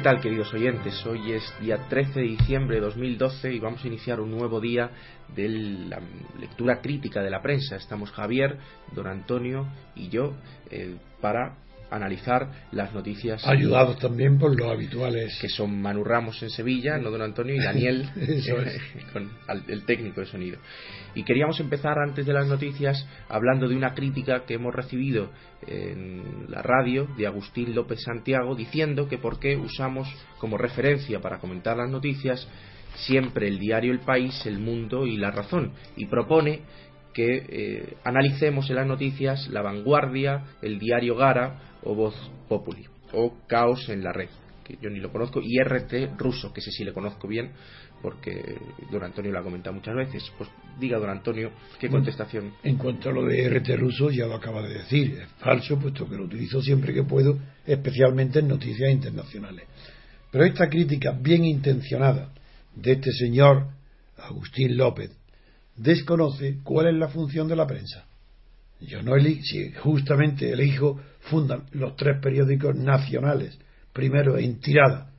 ¿Qué tal, queridos oyentes? Hoy es día 13 de diciembre de 2012 y vamos a iniciar un nuevo día de la lectura crítica de la prensa. Estamos Javier, don Antonio y yo eh, para analizar las noticias. Ayudados también por los habituales. Que son Manu Ramos en Sevilla, no don Antonio, y Daniel, con el técnico de sonido. Y queríamos empezar antes de las noticias hablando de una crítica que hemos recibido en la radio de Agustín López Santiago diciendo que por qué usamos como referencia para comentar las noticias siempre el diario El País, El Mundo y La Razón. Y propone que eh, analicemos en las noticias La Vanguardia, el diario Gara o Voz Populi o Caos en la Red, que yo ni lo conozco, y RT ruso, que sé si le conozco bien porque don Antonio lo ha comentado muchas veces. Pues diga don Antonio qué contestación. En cuanto a lo de RT ruso, ya lo acaba de decir, es falso, puesto que lo utilizo siempre que puedo, especialmente en noticias internacionales. Pero esta crítica bien intencionada de este señor Agustín López desconoce cuál es la función de la prensa. Yo no elijo, si justamente elijo fundan los tres periódicos nacionales, primero en tirada,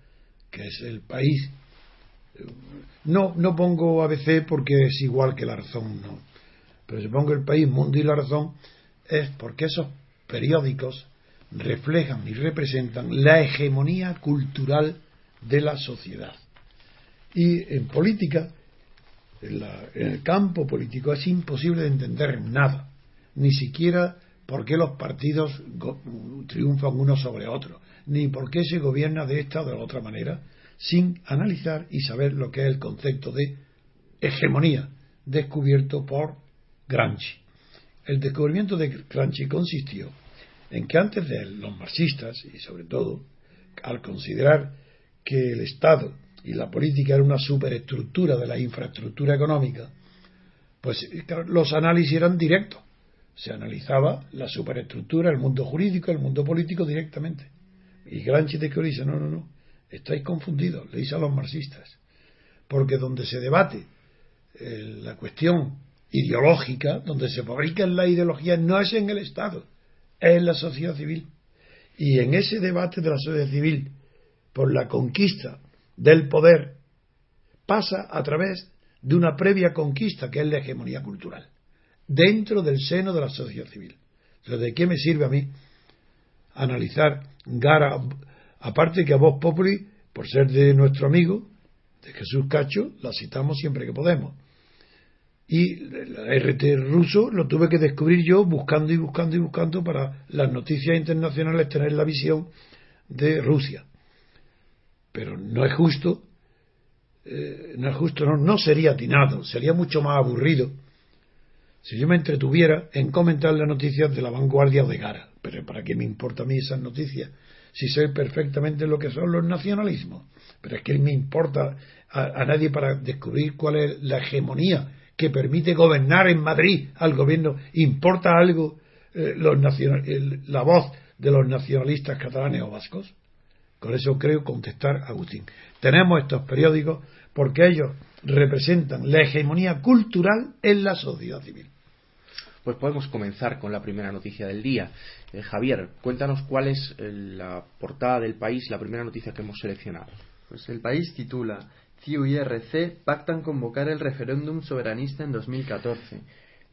que es el país. No, no pongo ABC porque es igual que la razón, no. Pero si pongo el país, mundo y la razón, es porque esos periódicos reflejan y representan la hegemonía cultural de la sociedad. Y en política, en, el campo político, es imposible de entender nada, ni siquiera por qué los partidos triunfan unos sobre otros, ni por qué se gobierna de esta o de la otra manera, sin analizar y saber lo que es el concepto de hegemonía descubierto por Gramsci. El descubrimiento de Gramsci consistió en que antes de él, los marxistas, y sobre todo al considerar que el Estado y la política era una superestructura de la infraestructura económica, pues los análisis eran directos. Se analizaba la superestructura, el mundo jurídico, el mundo político directamente. Y Gramsci dice, no, no, no, estáis confundidos, le dice a los marxistas. Porque donde se debate eh, la cuestión ideológica, donde se fabrican las ideologías, no es en el Estado, es en la sociedad civil. Y en ese debate de la sociedad civil, por la conquista del poder pasa a través de una previa conquista que es la hegemonía cultural, dentro del seno de la sociedad civil. Entonces, ¿de qué me sirve a mí analizar Gara, aparte que a Voz Populi, por ser de nuestro amigo, de Jesús Cacho, la citamos siempre que podemos. Y la RT ruso lo tuve que descubrir yo buscando y buscando y buscando para las noticias internacionales tener la visión de Rusia pero no es justo, eh, no es justo, no, no sería atinado, sería mucho más aburrido si yo me entretuviera en comentar las noticias de la vanguardia de Gara. Pero ¿para qué me importa a mí esas noticias? Si sé perfectamente lo que son los nacionalismos. Pero es que me importa a, nadie para descubrir cuál es la hegemonía que permite gobernar en Madrid al gobierno. ¿Importa algo eh, los la voz de los nacionalistas catalanes o vascos? Con eso creo contestar Agustín. Tenemos estos periódicos porque ellos representan la hegemonía cultural en la sociedad civil. Pues podemos comenzar con la primera noticia del día. Eh, Javier, cuéntanos cuál es eh, la portada del país, la primera noticia que hemos seleccionado. Pues el país titula CIU y RC pactan convocar el referéndum soberanista en 2014.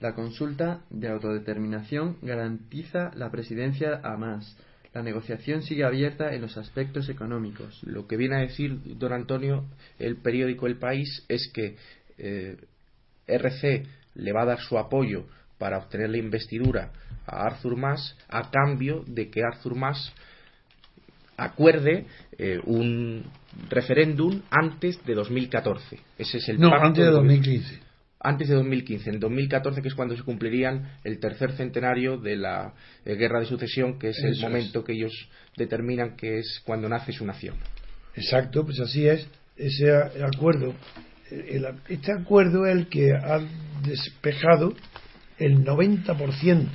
La consulta de autodeterminación garantiza la presidencia a más la negociación sigue abierta en los aspectos económicos. Lo que viene a decir don Antonio el periódico El País es que eh, RC le va a dar su apoyo para obtener la investidura a Arthur Mas a cambio de que Arthur Mas acuerde eh, un referéndum antes de 2014. Ese es el no, antes de 2015 antes de 2015, en 2014, que es cuando se cumplirían el tercer centenario de la eh, guerra de sucesión, que es el momento que ellos determinan que es cuando nace su nación. Exacto, pues así es. Ese acuerdo, este acuerdo es el que ha despejado el 90%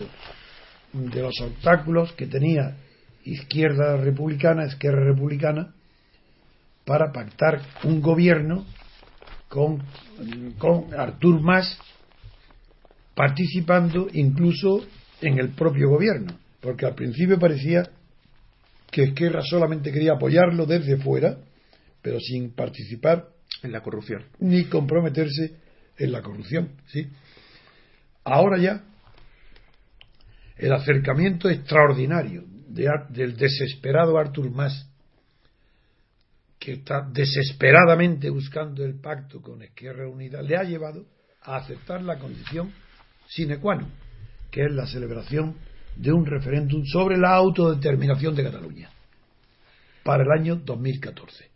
de los obstáculos que tenía izquierda republicana, izquierda republicana, para pactar un gobierno con, con Artur Mas participando incluso en el propio gobierno, porque al principio parecía que Esquerra solamente quería apoyarlo desde fuera, pero sin participar en la corrupción ni comprometerse en la corrupción, ¿sí? Ahora ya el acercamiento extraordinario del desesperado Artur Mas, que está desesperadamente buscando el pacto con Esquerra Unida, le ha llevado a aceptar la condición sine qua non, que es la celebración de un referéndum sobre la autodeterminación de Cataluña para el año 2014.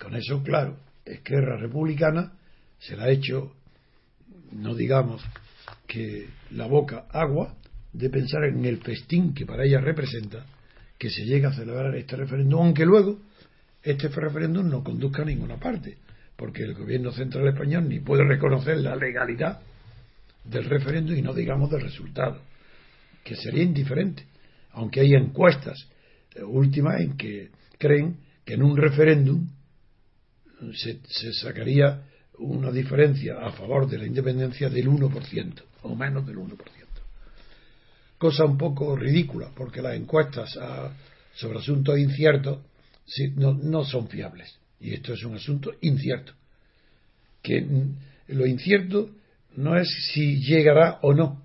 Con eso, claro, Esquerra Republicana se la ha hecho, no digamos que la boca agua, de pensar en el festín que para ella representa que se llegue a celebrar este referéndum, aunque luego este referéndum no conduzca a ninguna parte, porque el gobierno central español ni puede reconocer la legalidad del referéndum y no digamos del resultado, que sería indiferente, aunque hay encuestas eh, últimas en que creen que en un referéndum se, se sacaría una diferencia a favor de la independencia del 1% o menos del 1%. Cosa un poco ridícula, porque las encuestas sobre asuntos inciertos no, no, son fiables. Y esto es un asunto incierto. Que lo incierto no es si llegará o no,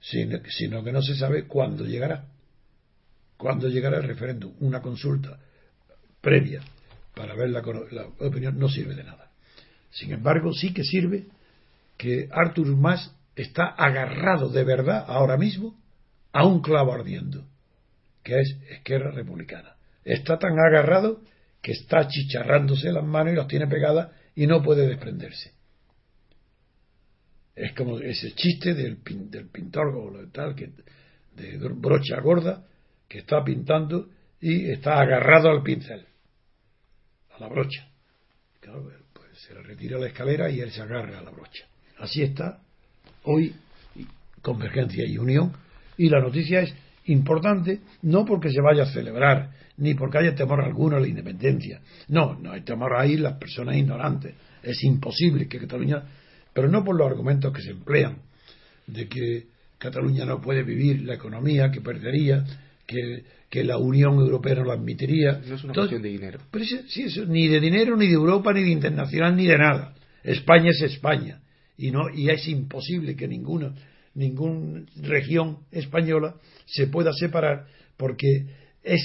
sino, sino que no se sabe cuándo llegará. Cuándo llegará el referéndum. Una consulta previa para ver la, opinión no sirve de nada. Sin embargo, sí que sirve que Arthur Mas está agarrado de verdad ahora mismo a un clavo ardiendo, que es Esquerra Republicana. Está tan agarrado que está chicharrándose las manos y las tiene pegadas y no puede desprenderse. Es como ese chiste del, del pintor tal, que, de brocha gorda, que está pintando y está agarrado al pincel, a la brocha. Claro, pues se le retira la escalera y él se agarra a la brocha. Así está hoy Convergencia y Unión. Y la noticia es importante no porque se vaya a celebrar, ni porque haya temor alguno a la independencia. No, no hay temor ahí las personas ignorantes. Es imposible que Cataluña, pero no por los argumentos que se emplean, de que Cataluña no puede vivir, la economía que perdería, que, la Unión Europea no lo admitiría. No es una cuestión de dinero. Pero sí, ni de dinero, ni de Europa, ni de internacional, ni de nada. España es España y no y es imposible que ninguna ninguna región española se pueda separar porque es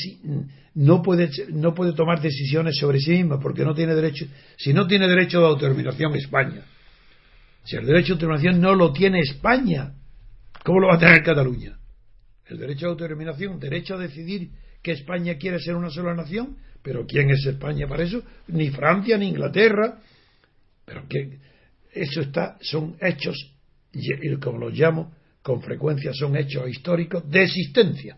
no puede no puede tomar decisiones sobre sí misma porque no tiene derecho si no tiene derecho de autodeterminación España si el derecho de autodeterminación no lo tiene España ¿cómo lo va a tener Cataluña? el derecho de autodeterminación derecho a decidir que España quiere ser una sola nación pero ¿quién es España para eso? ni Francia ni Inglaterra pero que eso está, son hechos, y como los llamo, con frecuencia son hechos históricos de existencia.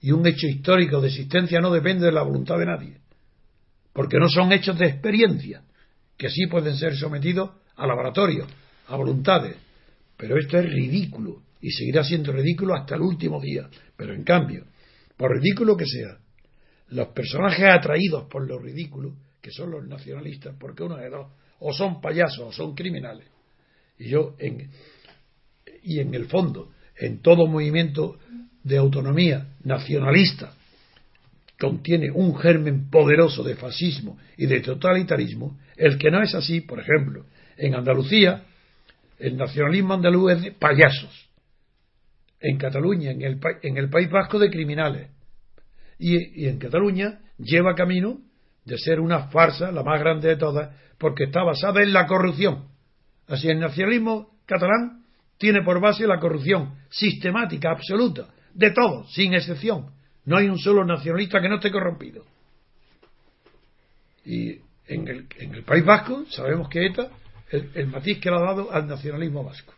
Y un hecho histórico de existencia no depende de la voluntad de nadie, porque no son hechos de experiencia, que sí pueden ser sometidos a laboratorio, a voluntades. Pero esto es ridículo y seguirá siendo ridículo hasta el último día. Pero en cambio, por ridículo que sea, los personajes atraídos por lo ridículo, que son los nacionalistas, porque uno de dos, o son payasos o son criminales. Y yo, en, y en el fondo, en todo movimiento de autonomía nacionalista, contiene un germen poderoso de fascismo y de totalitarismo, el que no es así, por ejemplo, en Andalucía, el nacionalismo andaluz es de payasos. En Cataluña, en el, en el País Vasco, de criminales. Y, y en Cataluña lleva camino de ser una farsa, la más grande de todas, porque está basada en la corrupción. Así el nacionalismo catalán tiene por base la corrupción sistemática, absoluta, de todos, sin excepción. No hay un solo nacionalista que no esté corrompido. Y en el, en el País Vasco sabemos que ETA, el, el matiz que le ha dado al nacionalismo vasco.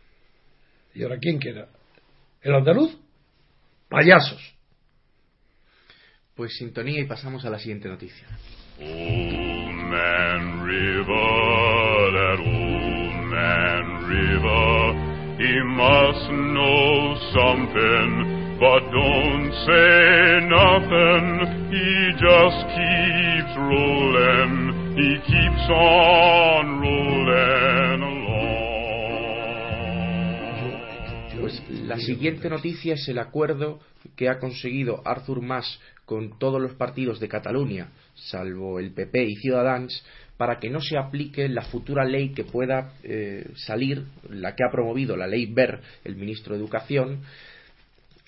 ¿Y ahora quién queda? ¿El andaluz? Payasos. Pues sintonía y pasamos a la siguiente noticia. Must know something, but don't say nothing. He just keeps rolling, he keeps on rolling along. Pues la siguiente noticia es el acuerdo que ha conseguido Arthur Mas con todos los partidos de Cataluña, salvo el PP y Ciudadanos, para que no se aplique la futura ley que pueda eh, salir, la que ha promovido la ley BER, el ministro de Educación,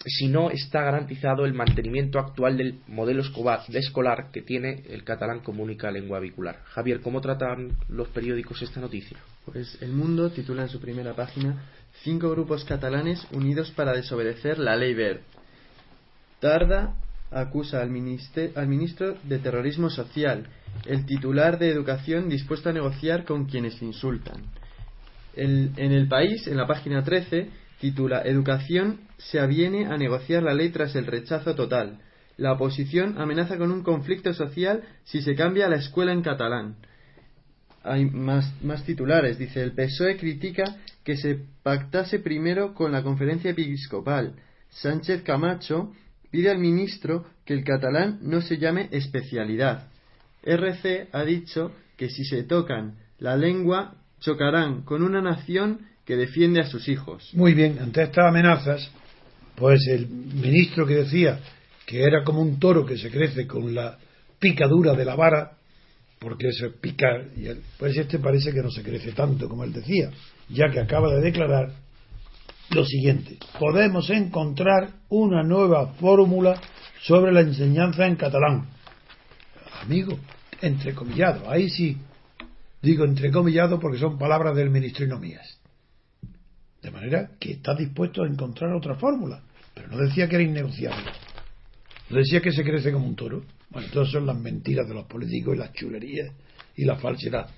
si no está garantizado el mantenimiento actual del modelo escolar que tiene el catalán como única lengua vehicular. Javier, ¿cómo tratan los periódicos esta noticia? Pues El Mundo titula en su primera página Cinco grupos catalanes unidos para desobedecer la ley BER. Tarda acusa al, al ministro de terrorismo social, el titular de educación dispuesto a negociar con quienes insultan. en el país, en la página 13, titula Educación se aviene a negociar la ley tras el rechazo total. La oposición amenaza con un conflicto social si se cambia la escuela en catalán. Hay más, más titulares. Dice, el PSOE critica que se pactase primero con la conferencia episcopal. Sánchez Camacho pide al ministro que el catalán no se llame especialidad. RC ha dicho que si se tocan la lengua chocarán con una nación que defiende a sus hijos. Muy bien, ante estas amenazas, pues el ministro que decía que era como un toro que se crece con la picadura de la vara, porque eso es picar, pues este parece que no se crece tanto como él decía, ya que acaba de declarar lo siguiente, podemos encontrar una nueva fórmula sobre la enseñanza en catalán. Amigo, entrecomillado, ahí sí, digo entrecomillado porque son palabras del ministro no mías. De manera que está dispuesto a encontrar otra fórmula, pero no decía que era innegociable. No decía que se crece como un toro. Bueno, todas son las mentiras de los políticos y las chulerías y la falsedad.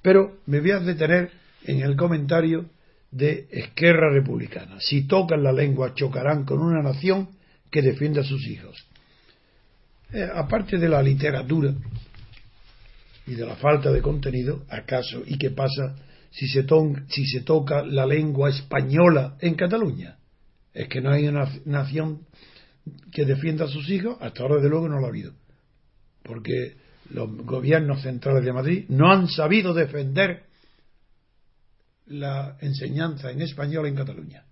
Pero me voy a detener en el comentario de Esquerra Republicana. Si tocan la lengua, chocarán con una nación que defiende a sus hijos. Eh, aparte de la literatura y de la falta de contenido, ¿acaso y qué pasa si se, si se toca la lengua española en Cataluña? Es que no hay una nación que defienda a sus hijos, hasta ahora de luego no lo ha habido. Porque los gobiernos centrales de Madrid no han sabido defender la enseñanza en español en Cataluña.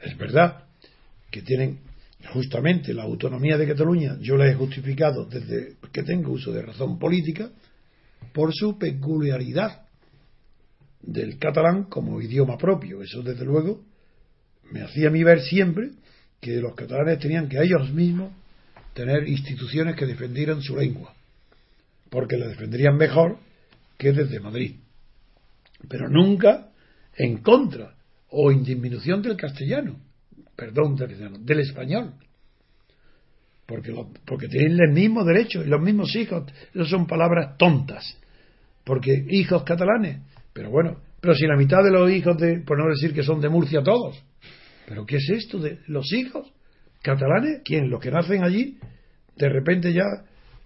Es verdad que tienen justamente la autonomía de Cataluña, yo la he justificado desde que tengo uso de razón política, por su peculiaridad del catalán como idioma propio. Eso, desde luego, me hacía a mí ver siempre que los catalanes tenían que ellos mismos tener instituciones que defendieran su lengua, porque la defenderían mejor que desde Madrid pero nunca en contra o en disminución del castellano, perdón, del, del español. Porque, porque tienen el mismo derecho y los mismos hijos, no son palabras tontas, porque hijos catalanes, pero bueno, pero si la mitad de los hijos de, por no decir que son de Murcia todos, pero ¿qué es esto de los hijos catalanes? ¿Quién? Los que nacen allí, de repente ya,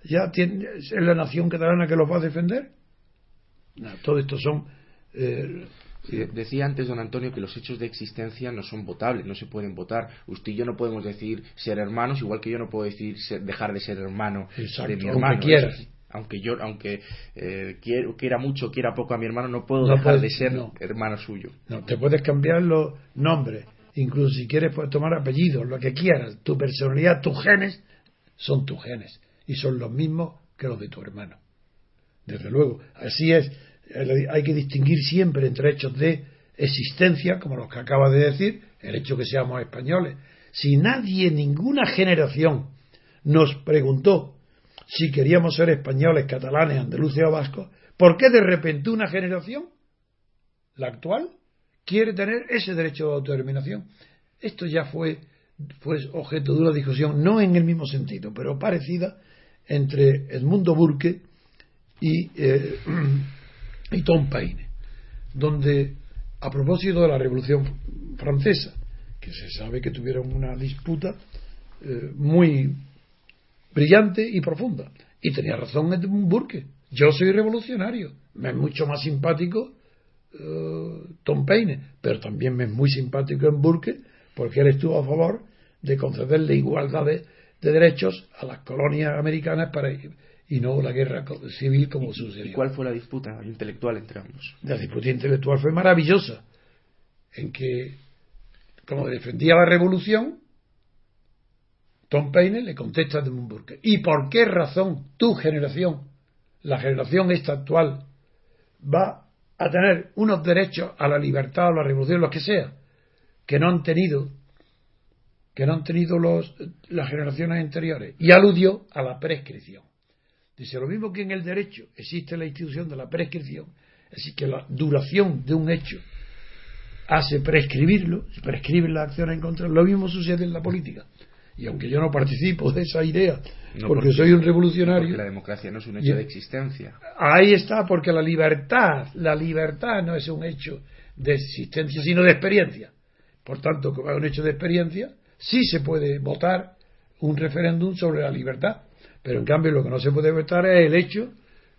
ya tiene, es la nación catalana que los va a defender. todo esto son eh, decía antes don Antonio que los hechos de existencia no son votables, no se pueden votar. Usted y yo no podemos decir ser hermanos, igual que yo no puedo decir dejar de ser hermano de mi hermano. Aunque yo, aunque eh, quiera mucho, quiera poco a mi hermano, no puedo dejar de ser hermano suyo. No, te puedes cambiar los nombres, incluso si quieres puedes tomar apellidos, lo que quieras. Tu personalidad, tus genes, son tus genes y son los mismos que los de tu hermano. Desde luego, así es hay que distinguir siempre entre hechos de existencia, como los que acaba de decir, el hecho que seamos españoles. Si nadie, ninguna generación, nos preguntó si queríamos ser españoles, catalanes, andaluces o vascos, ¿por qué de repente una generación, la actual, quiere tener ese derecho de autodeterminación? Esto ya fue, objeto de una discusión, no en el mismo sentido, pero parecida, entre Edmundo Burke y eh, y Tom Paine, donde a propósito de la Revolución Francesa, que se sabe que tuvieron una disputa eh, muy brillante y profunda. Y tenía razón Edmund Burke. Yo soy revolucionario. Me es mucho más simpático eh, Tom Paine, pero también me es muy simpático en Burke porque él estuvo a favor de concederle igualdad de, de derechos a las colonias americanas para y no la guerra civil como sucedió. ¿Y cuál fue la disputa intelectual entre ambos? La disputa intelectual fue maravillosa, en que, como defendía la revolución, Tom Paine le contesta a Burke. ¿Y por qué razón tu generación, la generación esta actual, va a tener unos derechos a la libertad, a la revolución, lo que sea, que no han tenido que no han tenido los, las generaciones anteriores y aludió a la prescripción. Dice lo mismo que en el derecho existe la institución de la prescripción, es decir, que la duración de un hecho hace prescribirlo, se prescriben las acciones en contra, lo mismo sucede en la política. Y aunque yo no participo de esa idea, porque, soy un revolucionario. Porque la democracia no es un hecho de existencia. Ahí está, porque la libertad, la libertad no es un hecho de existencia, sino de experiencia. Por tanto, como es un hecho de experiencia, sí se puede votar un referéndum sobre la libertad. Pero en cambio, lo que no se puede votar es el hecho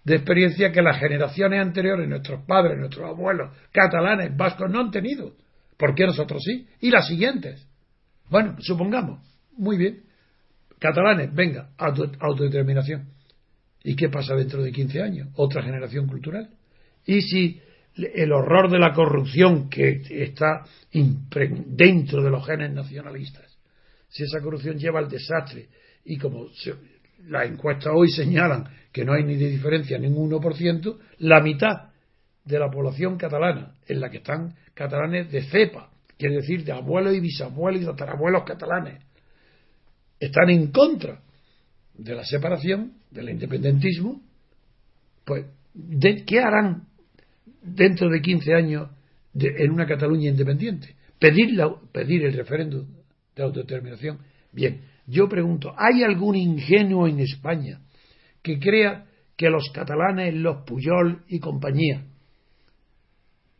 de experiencia que las generaciones anteriores, nuestros padres, nuestros abuelos, catalanes, vascos, no han tenido. ¿Por qué nosotros sí? Y las siguientes. Bueno, supongamos, muy bien, catalanes, venga, autodeterminación. ¿Y qué pasa dentro de 15 años? Otra generación cultural. ¿Y si el horror de la corrupción que está dentro de los genes nacionalistas, si esa corrupción lleva al desastre y como las encuestas hoy señalan que no hay ni de diferencia ni un 1%, la mitad de la población catalana, en la que están catalanes de cepa, quiere decir de abuelos y bisabuelos y tatarabuelos catalanes, están en contra de la separación, del independentismo, pues, ¿de ¿qué harán dentro de 15 años en una Cataluña independiente? Pedir, pedir el referéndum de autodeterminación. Bien, yo pregunto, ¿hay algún ingenuo en España que crea que los catalanes, los Puyol y compañía,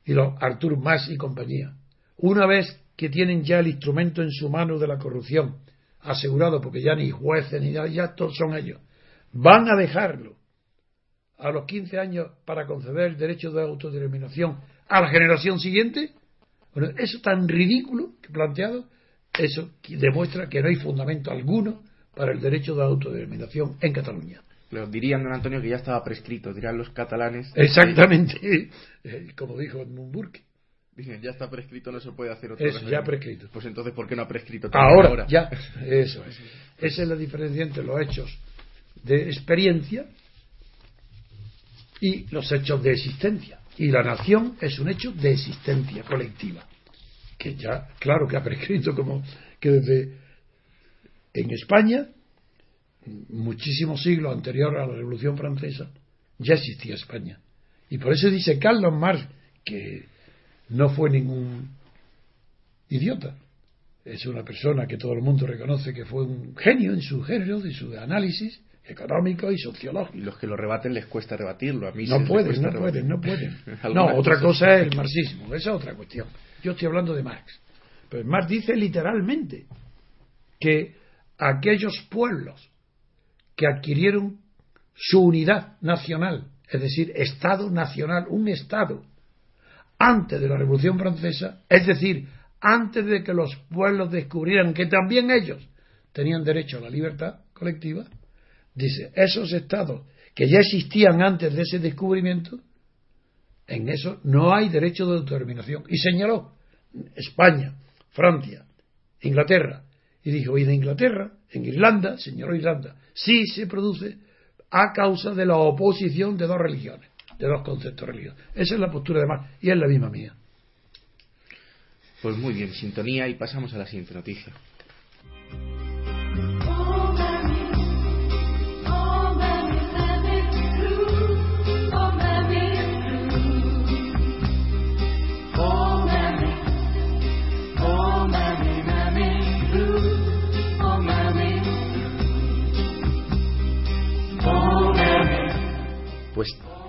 y los Artur Mas y compañía, una vez que tienen ya el instrumento en su mano de la corrupción, asegurado porque ya ni jueces ni ya todos son ellos, van a dejarlo a los 15 años para conceder el derecho de autodeterminación a la generación siguiente? Bueno, eso tan ridículo que planteado, eso demuestra que no hay fundamento alguno para el derecho de autodeterminación en Cataluña. Lo dirían, don Antonio, que ya estaba prescrito, dirán los catalanes. Exactamente, eh, como dijo Edmund Burke. Dicen, ya está prescrito, no se puede hacer otra Eso, ya prescrito. Pues entonces, ¿por qué no ha prescrito ahora, ahora? Ya, eso es. Esa es la diferencia entre los hechos de experiencia y los hechos de existencia. Y la nación es un hecho de existencia colectiva, que ya, claro que ha prescrito como que desde en España, muchísimos siglos anterior a la Revolución Francesa, ya existía España. Y por eso dice Carlos Marx que no fue ningún idiota. Es una persona que todo el mundo reconoce que fue un genio en su género, de su análisis, económico y sociológico. Y los que lo rebaten les cuesta rebatirlo. A mí no pueden, no pueden, no pueden. no, otra cosa es el marxismo, esa es otra cuestión. Yo estoy hablando de Marx. Pero Marx dice literalmente que aquellos pueblos que adquirieron su unidad nacional, es decir, Estado nacional, un Estado, antes de la Revolución Francesa, es decir, antes de que los pueblos descubrieran que también ellos tenían derecho a la libertad colectiva, Dice, esos estados que ya existían antes de ese descubrimiento, en eso no hay derecho de autodeterminación. Y señaló España, Francia, Inglaterra. Y dijo, y de Inglaterra, en Irlanda, señaló Irlanda, sí se produce a causa de la oposición de dos religiones, de dos conceptos religiosos. Esa es la postura de Marx y es la misma mía. Pues muy bien, sintonía y pasamos a la siguiente noticia.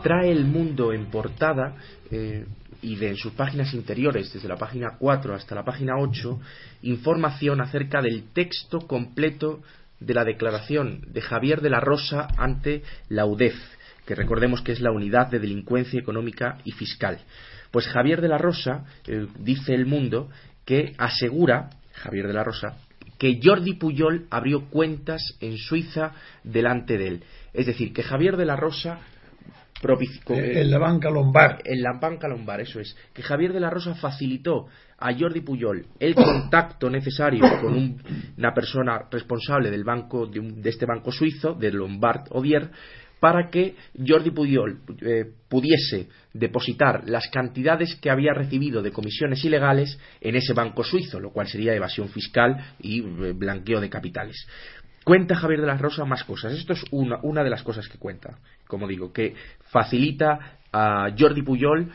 Trae el mundo en portada eh, y de en sus páginas interiores, desde la página 4 hasta la página 8, información acerca del texto completo de la declaración de Javier de la Rosa ante la UDEF, que recordemos que es la Unidad de Delincuencia Económica y Fiscal. Pues Javier de la Rosa, eh, dice el mundo, que asegura, Javier de la Rosa, que Jordi Puyol abrió cuentas en Suiza delante de él. Es decir, que Javier de la Rosa eh, en la banca Lombard. En la banca Lombard, eso es. Que Javier de la Rosa facilitó a Jordi Puyol el contacto necesario con una persona responsable del banco de, este banco suizo, de Lombard Odier, para que Jordi Puyol eh, pudiese depositar las cantidades que había recibido de comisiones ilegales en ese banco suizo, lo cual sería evasión fiscal y eh, blanqueo de capitales. Cuenta Javier de la Rosa más cosas. Esto es una, una de las cosas que cuenta, como digo, que facilita a Jordi Puyol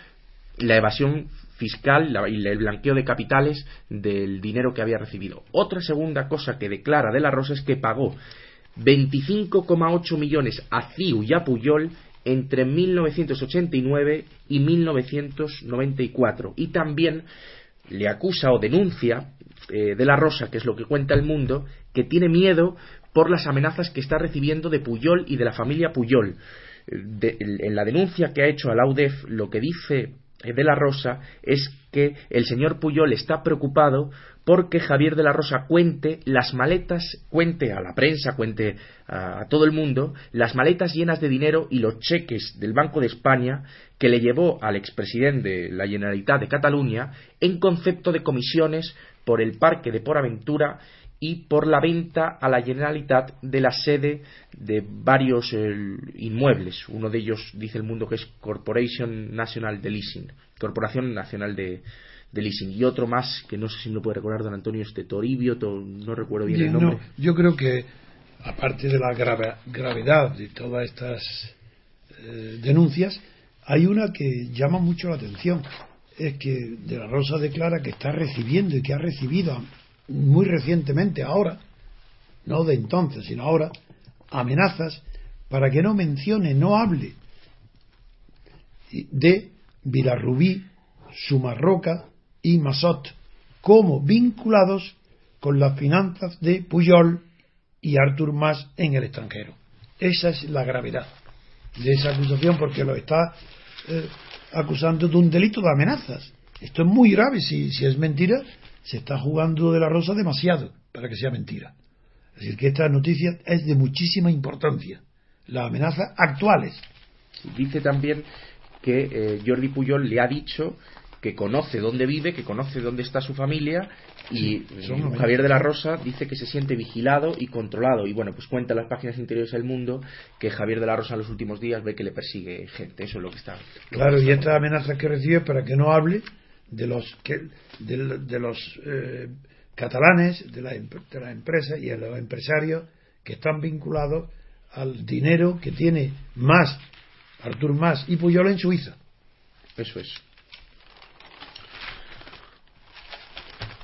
la evasión fiscal y el blanqueo de capitales del dinero que había recibido. Otra segunda cosa que declara de la Rosa es que pagó 25,8 millones a CIU y a Puyol entre 1989 y 1994 y también le acusa o denuncia eh, de la Rosa, que es lo que cuenta el mundo, que tiene miedo por las amenazas que está recibiendo de Puyol y de la familia Puyol. en la denuncia que ha hecho a la UDEF, lo que dice de la Rosa es que el señor Puyol está preocupado porque Javier de la Rosa cuente las maletas, cuente a la prensa, cuente a, todo el mundo, las maletas llenas de dinero y los cheques del Banco de España que le llevó al expresidente de la Generalitat de Cataluña en concepto de comisiones por el parque de Por Aventura y por la venta a la Generalitat de la sede de varios eh, inmuebles. Uno de ellos dice el mundo que es Corporation National de Leasing, Corporación Nacional de, Leasing. Y otro más, que no sé si me puede recordar, don Antonio, este Toribio, no recuerdo bien, el nombre. yo creo que, aparte de la gravedad de todas estas eh, denuncias, hay una que llama mucho la atención. Es que De la Rosa declara que está recibiendo y que ha recibido muy recientemente, ahora, no de entonces, sino ahora, amenazas para que no mencione, no hable de Vilarrubí, Sumarroca y Masot como vinculados con las finanzas de Puyol y Artur Mas en el extranjero. Esa es la gravedad de esa acusación porque lo está eh, acusando de un delito de amenazas. Esto es muy grave si, si es mentira se está jugando de la rosa demasiado para que sea mentira. Es decir, que esta noticia es de muchísima importancia. Las amenazas actuales. Dice también que eh, Jordi Puyol le ha dicho que conoce dónde vive, que conoce dónde está su familia y Javier de la Rosa dice que se siente vigilado y controlado y bueno, pues cuenta en las páginas interiores del mundo que Javier de la Rosa en los últimos días ve que le persigue gente, eso es lo que está. claro, y estas amenazas que recibe para que no hable de los, que, de, los eh, catalanes, de, la, de las empresas y de los empresarios que están vinculados al dinero que tiene más Artur Mas y Puyol en Suiza. Eso es.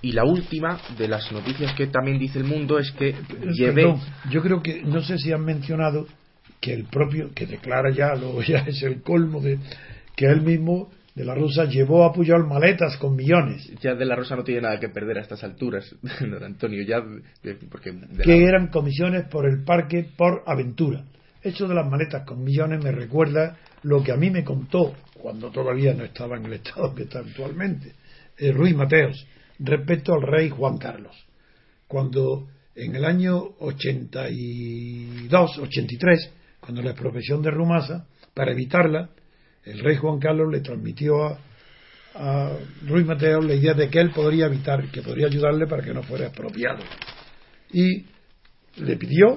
Y la última de las noticias que también dice el mundo es que yo creo que no sé si han mencionado que el propio que declara ya, luego ya es el colmo de que él mismo de la Rosa llevó a Puyol maletas con millones. Ya de la Rosa no tiene nada que perder a estas alturas, don Antonio, ya porque que eran comisiones por el parque por aventura. Eso de las maletas con millones me recuerda lo que a mí me contó cuando todavía no estaba en el estado que está actualmente, eh, Ruiz Mateos, respecto al rey Juan Carlos. Cuando en el año 82, 83, cuando la expropiación de Rumasa, para evitarla, el rey Juan Carlos le transmitió a, Ruiz Mateo la idea de que él podría evitar, que podría ayudarle para que no fuera expropiado. Y le pidió,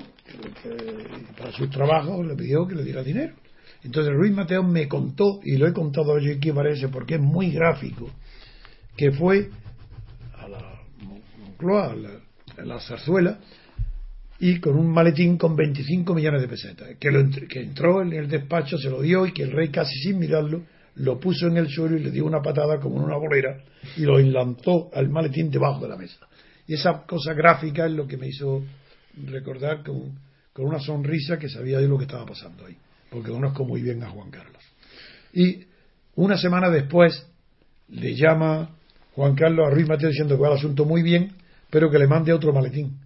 para sus trabajos, le pidió que le diera dinero. Entonces Ruiz Mateo me contó, y lo he contado hoy aquí parece, porque es muy gráfico, que fue a la a la, a la zarzuela, y con un maletín con 25 millones de pesetas, que, que entró en el despacho, se lo dio y que el rey casi sin mirarlo lo puso en el suelo y le dio una patada como en una bolera y lo enlantó al maletín debajo de la mesa. Y esa cosa gráfica es lo que me hizo recordar con, con una sonrisa que sabía de lo que estaba pasando ahí, porque conozco muy bien a Juan Carlos. Y una semana después le llama Juan Carlos a Ruiz Mateo diciendo que va el asunto muy bien, pero que le mande otro maletín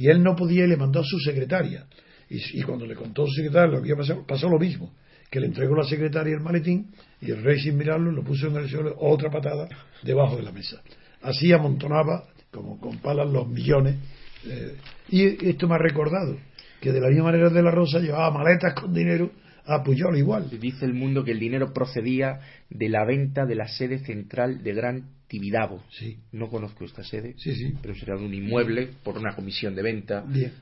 y él no podía y le mandó a su secretaria. Y, cuando le contó a su secretaria lo que pasar, pasó lo mismo, que le entregó la secretaria el maletín y el rey sin mirarlo lo puso en el suelo otra patada debajo de la mesa. Así amontonaba como con palas los millones. Eh, y esto me ha recordado que de la misma manera de la Rosa llevaba maletas con dinero a Puyol igual. Dice el mundo que el dinero procedía de la venta de la sede central de Gran Tibidabo. Sí. No conozco esta sede, Sí, sí. pero será un inmueble por una comisión de venta. Bien.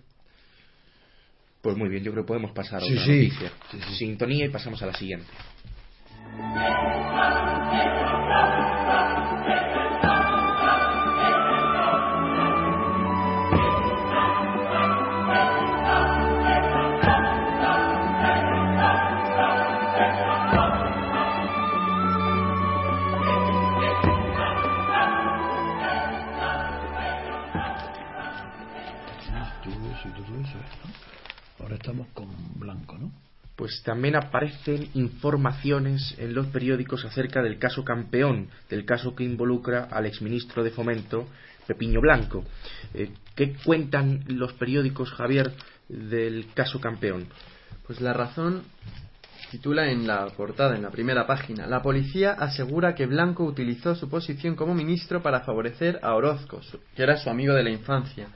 Pues muy bien, yo creo que podemos pasar a otra noticia. Sí, sí. Sintonía y pasamos a la siguiente. Estamos con blanco, ¿no? Pues también aparecen informaciones en los periódicos acerca del caso campeón, del caso que involucra al exministro de Fomento, Pepiño Blanco. Eh, ¿Qué cuentan los periódicos, Javier, del caso campeón? Pues la razón titula en la portada, en la primera página. La policía asegura que Blanco utilizó su posición como ministro para favorecer a Orozco, que era su amigo de la infancia.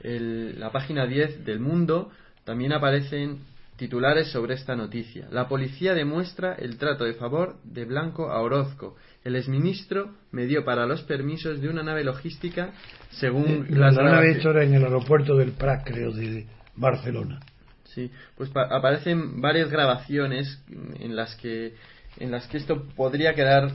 El- la página 10 del Mundo también aparecen titulares sobre esta noticia. La policía demuestra el trato de favor de Blanco a Orozco. El exministro me dio para los permisos de una nave logística según Eh, las la nave esto era en el aeropuerto del Prat, creo, de Barcelona. Sí, pues pa- aparecen varias grabaciones en las que en las que esto podría quedar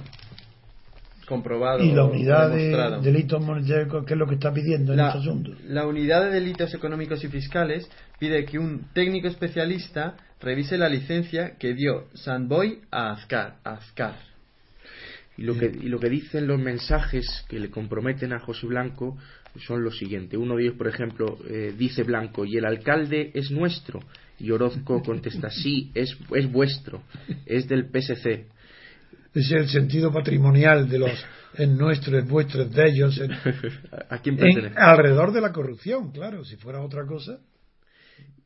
comprobado. Y la unidad de demostrado. delitos monetarios, ¿qué es lo que está pidiendo en este asunto? la unidad de delitos económicos y fiscales pide que un técnico especialista revise la licencia que dio Sandboy a Azcar. a Azcar. Y lo, que, y lo que dicen los mensajes que le comprometen a José Blanco son los siguientes. Uno de ellos, por ejemplo, eh, dice Blanco, y el alcalde es nuestro. Y Orozco contesta, sí, es, es vuestro, es del PSC. Es el sentido patrimonial de los es nuestro, es vuestro, es de ellos, en- ¿A quién en- alrededor de la corrupción, claro, si fuera otra cosa.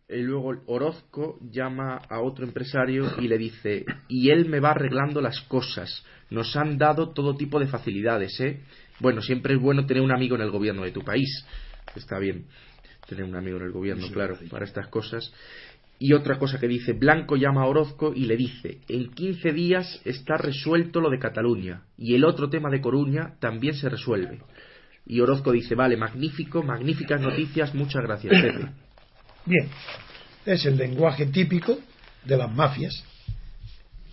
Y luego Orozco llama a otro empresario y le dice, y él me va arreglando las cosas. Nos han dado todo tipo de facilidades, ¿eh? Bueno, siempre es bueno tener un amigo en el gobierno de tu país. Está bien tener un amigo en el gobierno, claro, para estas cosas. Y otra cosa que dice, Blanco llama a Orozco y le dice, en 15 días está resuelto lo de Cataluña y el otro tema de Coruña también se resuelve. Y Orozco dice, vale, magnífico, magníficas noticias, muchas gracias. Bien, es el lenguaje típico de las mafias.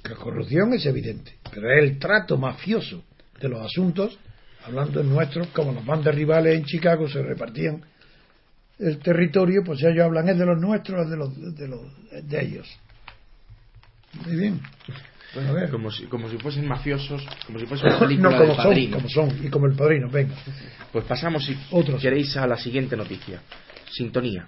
Que corrupción es evidente, pero es el trato mafioso de los asuntos, hablando en nuestros, como los bandas rivales en Chicago se repartían el territorio, pues ellos hablan es de los nuestros, es de los de, los, de ellos. Muy bien. A ver. Como si, como si fuesen mafiosos, como si fuese una película No, como del son, como son, y como el padrino, venga. Pues pasamos, si Otros. queréis, a la siguiente noticia. Sintonía.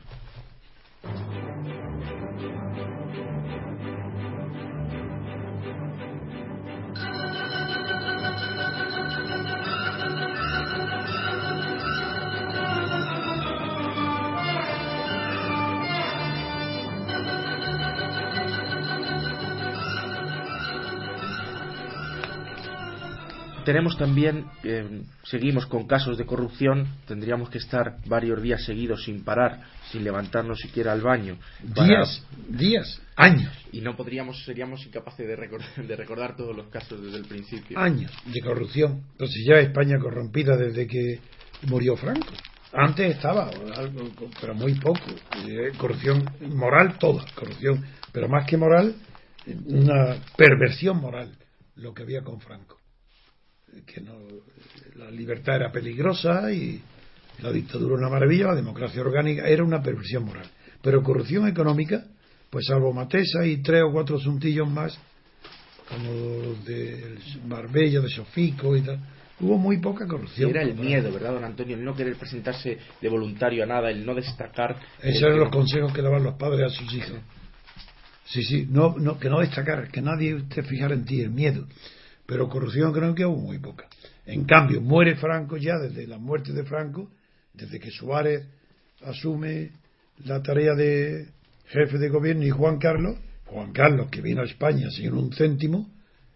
Tenemos también, eh, seguimos con casos de corrupción, tendríamos que estar varios días seguidos sin parar, sin levantarnos siquiera al baño. para- Días, días, años, Y no podríamos, seríamos incapaces de recordar, de recordar todos los casos desde el principio. años de corrupción. Entonces ya España corrompida desde que murió Franco. Antes estaba, pero muy poco. Eh, Corrupción moral toda, corrupción, pero más que moral, una perversión moral, lo que había con Franco. Que no, la libertad era peligrosa y la dictadura una maravilla, la democracia orgánica era una perversión moral. Pero corrupción económica, pues salvo Matesa y tres o cuatro asuntillos más, como los de Marbella, de Sofico y tal, hubo muy poca corrupción. era el miedo, ¿verdad, don Antonio? El no querer presentarse de voluntario a nada, el no destacar. Esos eran los consejos que daban los padres a sus hijos. Sí, sí, no, no, que no destacar, que nadie te fijara en ti, el miedo. Pero corrupción creo que hubo muy poca. En cambio, muere Franco ya desde la muerte de Franco, desde que Suárez asume la tarea de jefe de gobierno y Juan Carlos, Juan Carlos que vino a España sin un céntimo,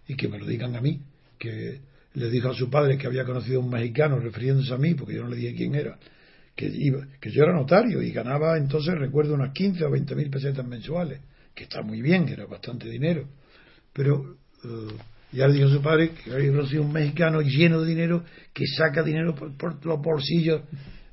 y que me lo digan a mí, que le dijo a su padre que había conocido a un mexicano refiriéndose a mí, porque yo no le dije quién era, que, iba, que yo era notario y ganaba entonces, recuerdo, unas 15 o 20 mil pesetas mensuales. que está muy bien, era bastante dinero, pero eh, ya le dijo su padre que había sido un mexicano lleno de dinero que saca dinero por, los bolsillos.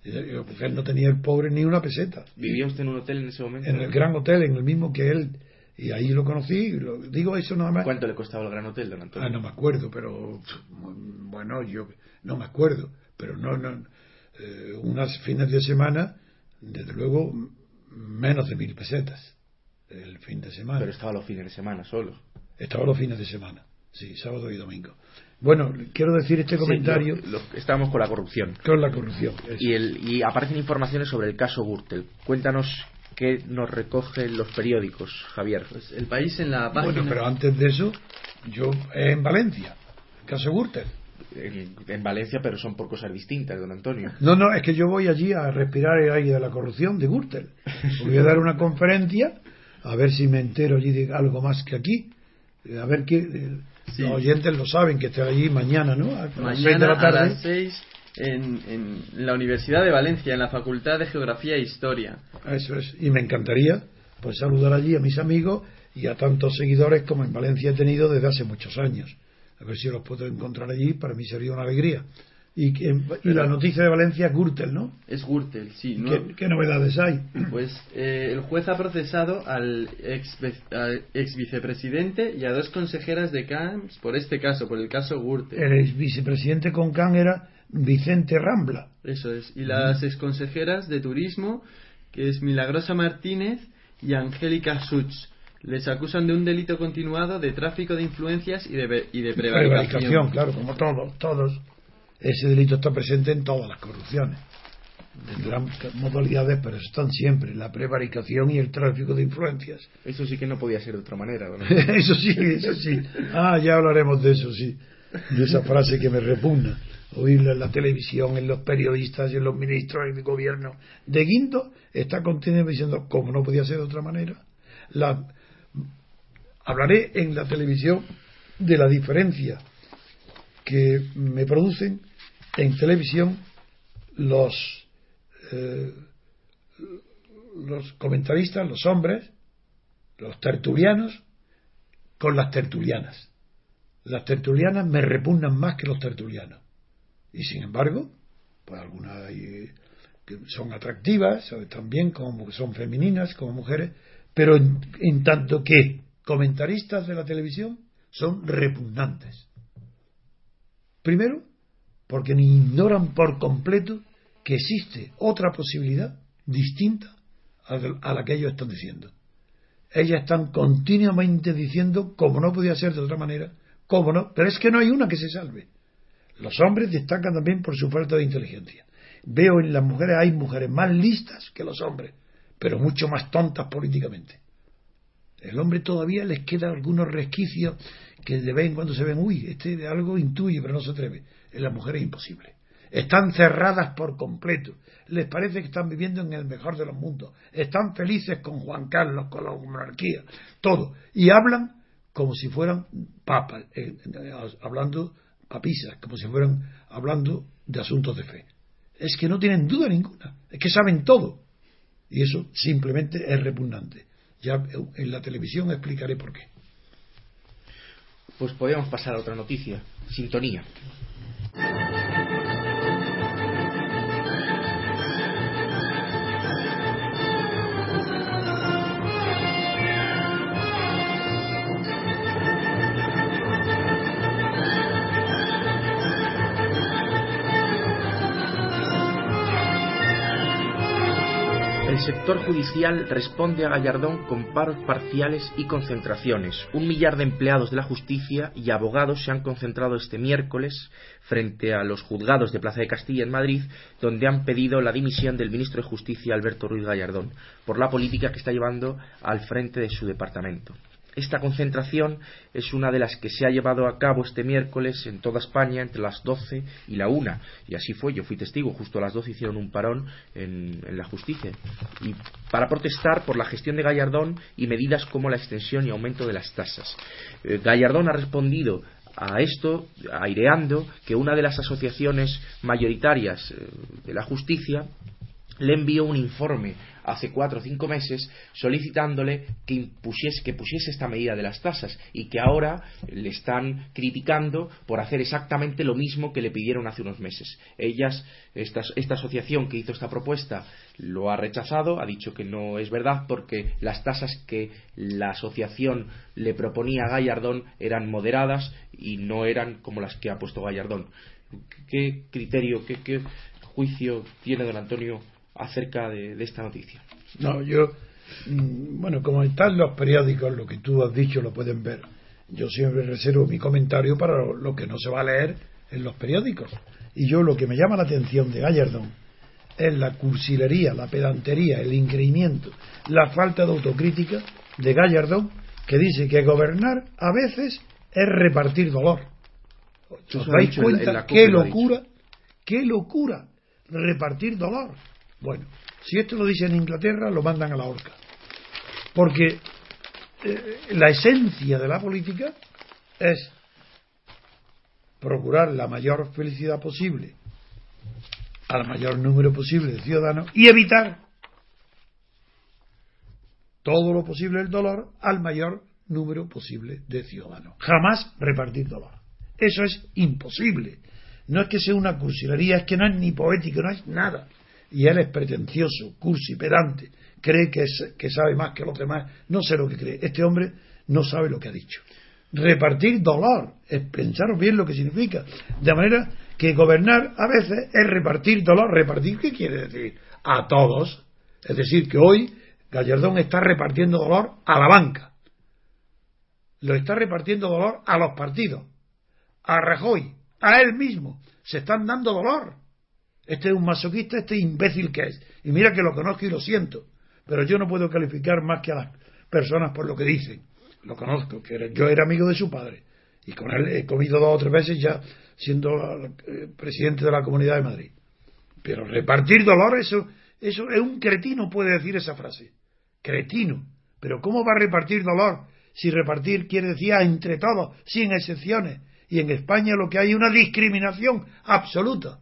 Porque él no tenía el pobre ni una peseta. ¿Vivía usted en un hotel en ese momento? En el gran hotel, en el mismo que él. Y ahí lo conocí. Lo, digo eso nada más. ¿Cuánto le costaba el gran hotel, don Antonio? Ah, no me acuerdo, pero. Bueno, yo no me acuerdo. Pero no. no eh, unas fines de semana, desde luego, menos de mil pesetas. El fin de semana. Pero estaba los fines de semana solo. Estaba los fines de semana. Sí, sábado y domingo. Bueno, quiero decir este comentario. estamos con la corrupción. Con la corrupción. Y, el, y aparecen informaciones sobre el caso Gürtel. Cuéntanos qué nos recogen los periódicos, Javier. Pues el país en la página. Bueno, pero antes de eso, yo en Valencia, el caso Gürtel. En, Valencia, pero son por cosas distintas, don Antonio. No, no, es que yo voy allí a respirar el aire de la corrupción de Gürtel. Voy a dar una conferencia, a ver si me entero allí de algo más que aquí. A ver qué los oyentes lo saben, que estará allí mañana, ¿no? A mañana la tarde. a las seis en, en, la Universidad de Valencia, en la Facultad de Geografía e Historia. Eso es. Y me encantaría pues saludar allí a mis amigos y a tantos seguidores como en Valencia he tenido desde hace muchos años. A ver si los puedo encontrar allí, para mí sería una alegría. Y, la noticia de Valencia es Gürtel, ¿no? Es Gürtel, sí. ¿Qué, novedades hay? Pues eh, el juez ha procesado al ex, ex, vicepresidente y a dos consejeras de Camps por este caso, por el caso Gürtel. El ex vicepresidente con Can era Vicente Rambla. Eso es. Y las ex consejeras de Turismo, que es Milagrosa Martínez y Angélica Such. Les acusan de un delito continuado de tráfico de influencias y de, y de prevaricación. claro, como todos, todos ese delito está presente en todas las corrupciones. Tendrán modalidades, pero están siempre, la prevaricación y el tráfico de influencias. Eso sí que no podía ser de otra manera. eso sí, eso sí. Ah, ya hablaremos de eso, sí. De esa frase que me repugna. Oírla en la televisión, en los periodistas y en los ministros de gobierno. De Guindo está continuamente diciendo, ¿cómo no podía ser de otra manera? La... Hablaré en la televisión de la diferencia que me producen en televisión los, eh, los comentaristas, los hombres, los tertulianos, con las tertulianas. Las tertulianas me repugnan más que los tertulianos. Y sin embargo, pues algunas que son atractivas, también como son femeninas, como mujeres, pero en tanto que comentaristas de la televisión son repugnantes. Primero, porque ignoran por completo que existe otra posibilidad distinta a la que ellos están diciendo. Ellas están continuamente diciendo, como no podía ser de otra manera, cómo no, pero es que no hay una que se salve. Los hombres destacan también por su falta de inteligencia. Veo en las mujeres, hay mujeres más listas que los hombres, pero mucho más tontas políticamente. El hombre todavía les queda algunos resquicios que de vez en cuando se ven, uy, este algo intuye, pero no se atreve. En las mujeres es imposible. Están cerradas por completo. Les parece que están viviendo en el mejor de los mundos. Están felices con Juan Carlos, con la monarquía, todo. Y hablan como si fueran papas, eh, hablando papisas, como si fueran hablando de asuntos de fe. Es que no tienen duda ninguna. Es que saben todo. Y eso simplemente es repugnante. Ya en la televisión explicaré por qué. Pues podríamos pasar a otra noticia. Sintonía. Thank you. Sector judicial responde a Gallardón con paros parciales y concentraciones. Un millar de empleados de la justicia y abogados se han concentrado este miércoles frente a los juzgados de Plaza de Castilla en Madrid, donde han pedido la dimisión del ministro de Justicia Alberto Ruiz Gallardón por la política que está llevando al frente de su departamento. Esta concentración es una de las que se ha llevado a cabo este miércoles en toda España entre las 12 y la 1. Y así fue, yo fui testigo, justo a las 12 hicieron un parón en, la justicia. Y para protestar por la gestión de Gallardón y medidas como la extensión y aumento de las tasas. Eh, Gallardón ha respondido a esto, aireando que una de las asociaciones mayoritarias eh, de la justicia le envió un informe hace cuatro o cinco meses solicitándole que impusiese, que pusiese esta medida de las tasas y que ahora le están criticando por hacer exactamente lo mismo que le pidieron hace unos meses. Ellas, esta, asociación que hizo esta propuesta lo ha rechazado, ha dicho que no es verdad porque las tasas que la asociación le proponía a Gallardón eran moderadas y no eran como las que ha puesto Gallardón. ¿Qué criterio, qué juicio tiene don Antonio acerca de, esta noticia. No, yo, mm, bueno, como están los periódicos, lo que tú has dicho lo pueden ver. Yo siempre reservo mi comentario para lo, que no se va a leer en los periódicos. Y yo lo que me llama la atención de Gallardón es la cursilería, la pedantería, el increimiento, la falta de autocrítica de Gallardón, que dice que gobernar a veces es repartir dolor. ¿Os dais cuenta qué locura? ¿Qué locura? Repartir dolor. Bueno, si esto lo dice en Inglaterra, lo mandan a la horca. Porque eh, la esencia de la política es procurar la mayor felicidad posible al mayor número posible de ciudadanos y evitar todo lo posible el dolor al mayor número posible de ciudadanos. Jamás repartir dolor. Eso es imposible. No es que sea una cursilería, es que no es ni poético, no es nada y él es pretencioso, cursi, pedante, cree que, sabe más que los demás, no sé lo que cree. Este hombre no sabe lo que ha dicho. Repartir dolor, es pensaros bien lo que significa. De manera que gobernar a veces es repartir dolor. ¿Repartir qué quiere decir? A todos. Es decir, que hoy Gallardón está repartiendo dolor a la banca. Lo está repartiendo dolor a los partidos. A Rajoy. A él mismo. Se están dando dolor este es un masoquista, este imbécil que es. Y mira que lo conozco y lo siento. Pero yo no puedo calificar más que a las personas por lo que dicen. Lo conozco, que yo era amigo de su padre. Y con él he comido dos o tres veces ya siendo eh, presidente de la Comunidad de Madrid. Pero repartir dolor, eso, eso es un cretino, puede decir esa frase. Cretino. Pero ¿cómo va a repartir dolor si repartir quiere decir entre todos, sin excepciones? Y en España lo que hay es una discriminación absoluta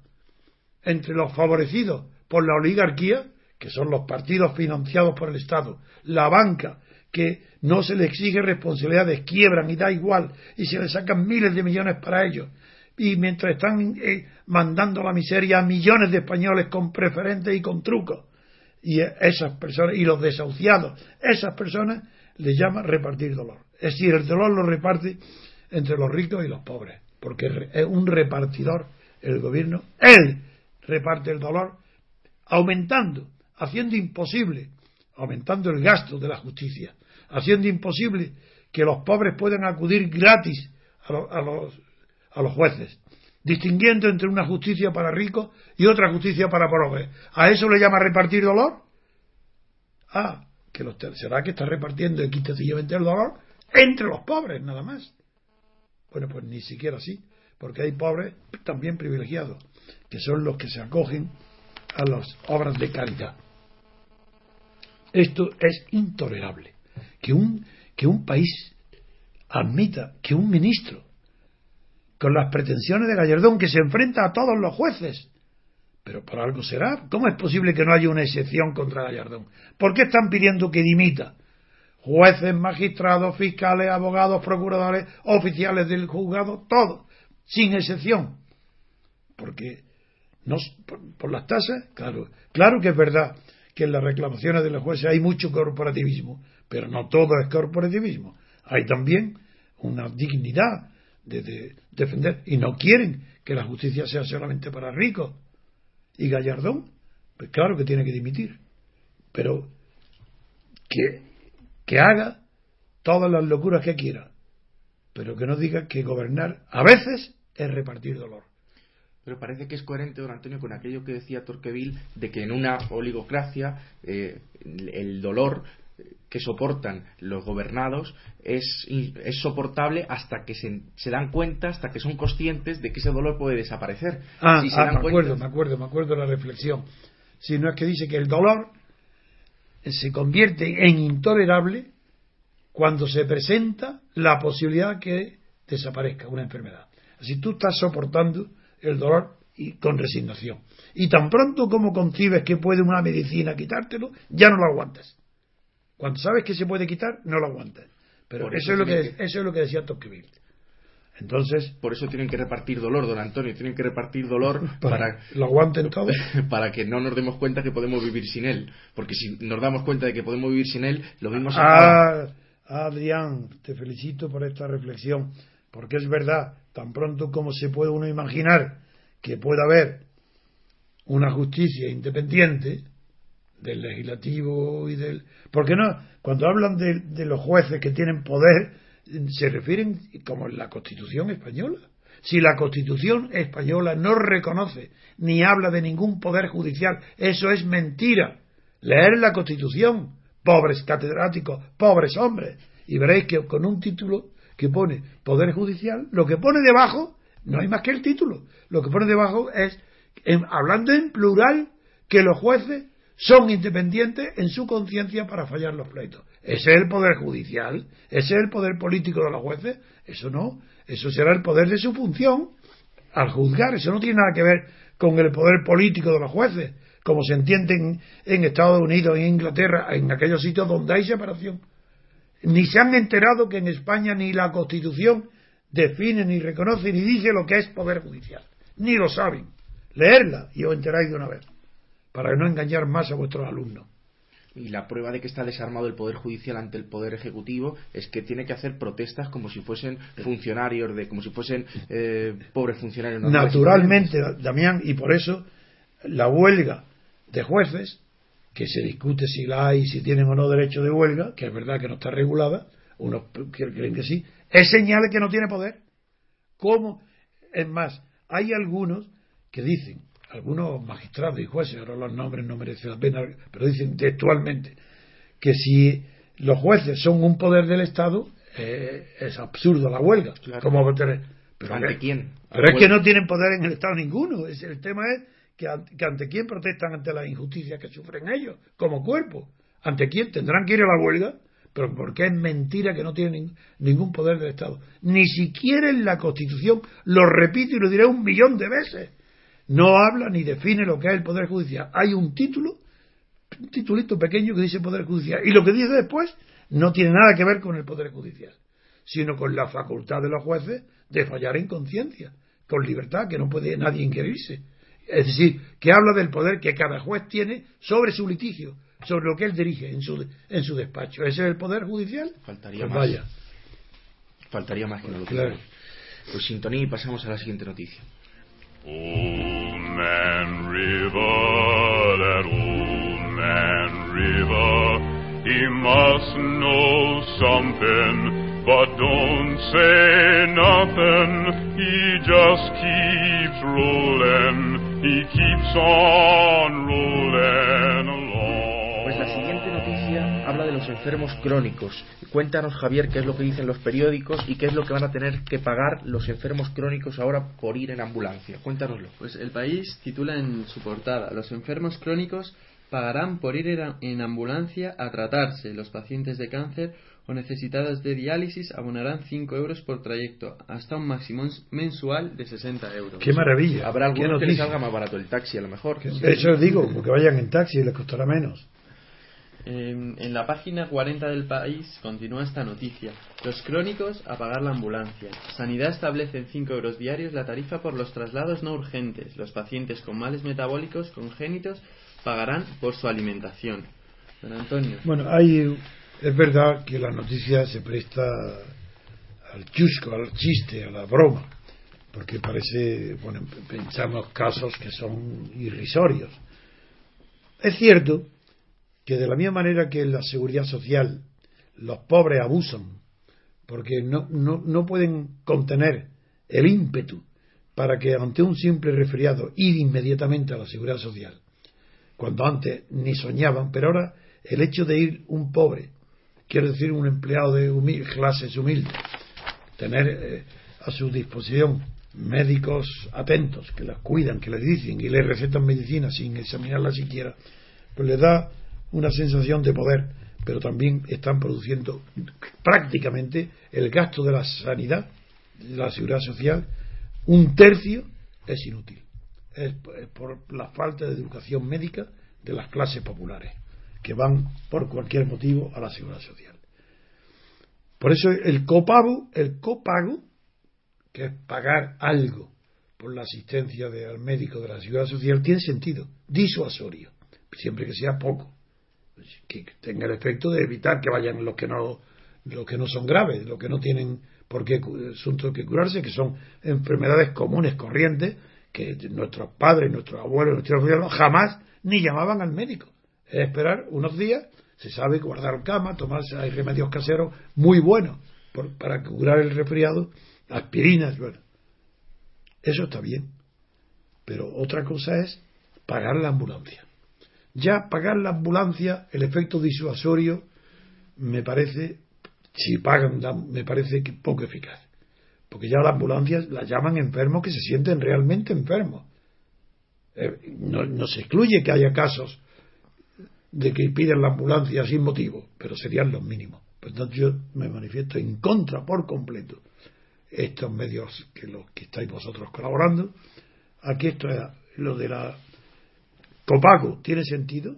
entre los favorecidos por la oligarquía, que son los partidos financiados por el Estado, la banca, que no se le exige responsabilidades, quiebran y da igual, y se le sacan miles de millones para ellos, y mientras están eh, mandando la miseria a millones de españoles con preferentes y con trucos, y esas personas, y los desahuciados, esas personas les llama repartir dolor. Es decir, el dolor lo reparte entre los ricos y los pobres, porque es un repartidor el gobierno, él reparte el dolor, aumentando, haciendo imposible, aumentando el gasto de la justicia, haciendo imposible que los pobres puedan acudir gratis a, los, a los jueces, distinguiendo entre una justicia para ricos y otra justicia para pobres. ¿A eso le llama repartir dolor? Ah, que los, será que está repartiendo equitativamente el dolor entre los pobres, nada más. Bueno, pues ni siquiera así, porque hay pobres también privilegiados que son los que se acogen a las obras de caridad. Esto es intolerable. Que un, que un país admita que un ministro, con las pretensiones de Gallardón, que se enfrenta a todos los jueces, pero por algo será. ¿Cómo es posible que no haya una excepción contra Gallardón? ¿Por qué están pidiendo que dimita? Jueces, magistrados, fiscales, abogados, procuradores, oficiales del juzgado, todo, sin excepción. Porque no, por, las tasas, claro. Claro que es verdad que en las reclamaciones de los jueces hay mucho corporativismo, pero no todo es corporativismo. Hay también una dignidad de, defender y no quieren que la justicia sea solamente para ricos. Y Gallardón, pues claro que tiene que dimitir, pero que, que haga todas las locuras que quiera, pero que no diga que gobernar a veces es repartir dolor. Pero parece que es coherente, don Antonio, con aquello que decía Torqueville de que en una oligocracia eh, el dolor que soportan los gobernados es, es soportable hasta que se, se, dan cuenta, hasta que son conscientes de que ese dolor puede desaparecer. Ah, ah me acuerdo, me acuerdo, me acuerdo la reflexión. Si no es que dice que el dolor se convierte en intolerable cuando se presenta la posibilidad que desaparezca una enfermedad. Si tú estás soportando el dolor y con resignación. Y tan pronto como concibes que puede una medicina quitártelo, ya no lo aguantas. Cuando sabes que se puede quitar, no lo aguantas. Pero Por eso, eso es lo que, eso es lo que decía Tocqueville. Entonces, Por eso tienen que repartir dolor, don Antonio, tienen que repartir dolor para, para, lo aguanten todo. para que no nos demos cuenta que podemos vivir sin él. Porque si nos damos cuenta de que podemos vivir sin él, lo mismo se. Ah, Adrián, te felicito por esta reflexión, porque es verdad, tan pronto como se puede uno imaginar que pueda haber una justicia independiente del legislativo y del... Porque no, cuando hablan de, de los jueces que tienen poder, se refieren como en la Constitución española. Si la Constitución española no reconoce ni habla de ningún poder judicial, eso es mentira. Leer la Constitución, pobres catedráticos, pobres hombres, y veréis que con un título que pone Poder Judicial, lo que pone debajo no hay más que el título. Lo que pone debajo es, en- hablando en plural, que los jueces son independientes en su conciencia para fallar los pleitos. ¿Ese es el poder judicial? ¿Ese es el poder político de los jueces? Eso no. Eso será el poder de su función al juzgar. Eso no tiene nada que ver con el poder político de los jueces, como se entiende en, en Estados Unidos, en Inglaterra, en aquellos sitios donde hay separación. Ni se han enterado que en España ni la Constitución define, ni reconoce, ni dice lo que es poder judicial. Ni lo saben. Leerla y os enteráis de una vez, para no engañar más a vuestros alumnos. Y la prueba de que está desarmado el Poder Judicial ante el Poder Ejecutivo es que tiene que hacer protestas como si fuesen funcionarios, de como si fuesen eh, pobres funcionarios. Naturalmente, Damián, y por eso la huelga de jueces, que se discute si la hay, si tienen o no derecho de huelga, que es verdad que no está regulada, unos creen que sí, es señal de que no tiene poder. ¿Cómo? Es más, hay algunos que dicen, algunos magistrados y jueces, ahora los nombres no merecen la pena, pero dicen textualmente, que si los jueces son un poder del Estado, eh, es absurdo la huelga. Claro. ¿Cómo pero ¿Ante quién? pero es que no tienen poder en el Estado ninguno. Es, el tema es que, an- que ante quién protestan ante las injusticias que sufren ellos, como cuerpo. ¿Ante quién? Tendrán que ir a la huelga, pero porque es mentira que no tienen nin- ningún poder del Estado. Ni siquiera en la Constitución, lo repito y lo diré un millón de veces, no habla ni define lo que es el Poder Judicial. Hay un título, un titulito pequeño que dice Poder Judicial, y lo que dice después no tiene nada que ver con el Poder Judicial, sino con la facultad de los jueces de fallar en conciencia, con libertad, que no puede nadie inquirirse. Es decir, que habla del poder que cada juez tiene sobre su litigio, sobre lo que él dirige en su, en su despacho. ¿Ese es el Poder Judicial? Faltaría Pues más. vaya. Faltaría más que no lo Claro. Pues sintonía y pasamos a la siguiente noticia. Old Man River, that old man River, he must know something, but don't say nothing. He just keeps rolling, he keeps on rolling along. Pues la siguiente noticia habla de los enfermos crónicos. Cuéntanos, Javier, qué es lo que dicen los periódicos y qué es lo que van a tener que pagar los enfermos crónicos ahora por ir en ambulancia. Cuéntanoslo. Pues el país titula en su portada, los enfermos crónicos pagarán por ir en- en ambulancia a tratarse. Los pacientes de cáncer o necesitados de diálisis abonarán 5 euros por trayecto, hasta un máximo mensual de 60 euros. ¡Qué maravilla! Habrá ¡Qué algunos que les salga más barato el taxi, a lo mejor. Eso os digo, porque vayan en taxi y les costará menos. En, en la página 40 del país continúa esta noticia. Los crónicos a pagar la ambulancia. Sanidad establece en 5 euros diarios la tarifa por los traslados no urgentes. Los pacientes con males metabólicos congénitos pagarán por su alimentación. Don Antonio. Bueno, hay, es verdad que la noticia se presta al chusco, al chiste, a la broma, porque parece, bueno, pensamos casos que son irrisorios. Es cierto que de la misma manera que en la seguridad social los pobres abusan, porque no, no, no pueden contener el ímpetu para que ante un simple resfriado ir inmediatamente a la seguridad social, cuando antes ni soñaban, pero ahora el hecho de ir un pobre, quiero decir un empleado de clases humildes, tener eh, a su disposición médicos atentos, que las cuidan, que les dicen y les recetan medicina sin examinarla siquiera, pues les da una sensación de poder, pero también están produciendo prácticamente el gasto de la sanidad, de la seguridad social, un tercio es inútil. Es por la falta de educación médica de las clases populares, que van por cualquier motivo a la seguridad social. Por eso el copago, el copago, que es pagar algo por la asistencia al médico de la seguridad social, tiene sentido, disuasorio, siempre que sea poco, que tenga el efecto de evitar que vayan los que no, los que no son graves, los que no tienen por qué asunto que curarse, que son enfermedades comunes, corrientes, que nuestros padres, nuestros abuelos, nuestros abuelos jamás ni llamaban al médico. Es esperar unos días, se sabe guardar cama, tomarse, hay remedios caseros muy buenos para curar el resfriado, aspirinas, bueno. Eso está bien. Pero otra cosa es pagar la ambulancia. Ya pagar la ambulancia, el efecto disuasorio, me parece, si pagan, me parece que poco eficaz. Porque ya las ambulancias las llaman enfermos que se sienten realmente enfermos. Eh, no, se excluye que haya casos de que piden la ambulancia sin motivo, pero serían los mínimos. Por tanto, yo me manifiesto en contra por completo estos medios que los que estáis vosotros colaborando. Aquí esto es lo de la copago tiene sentido.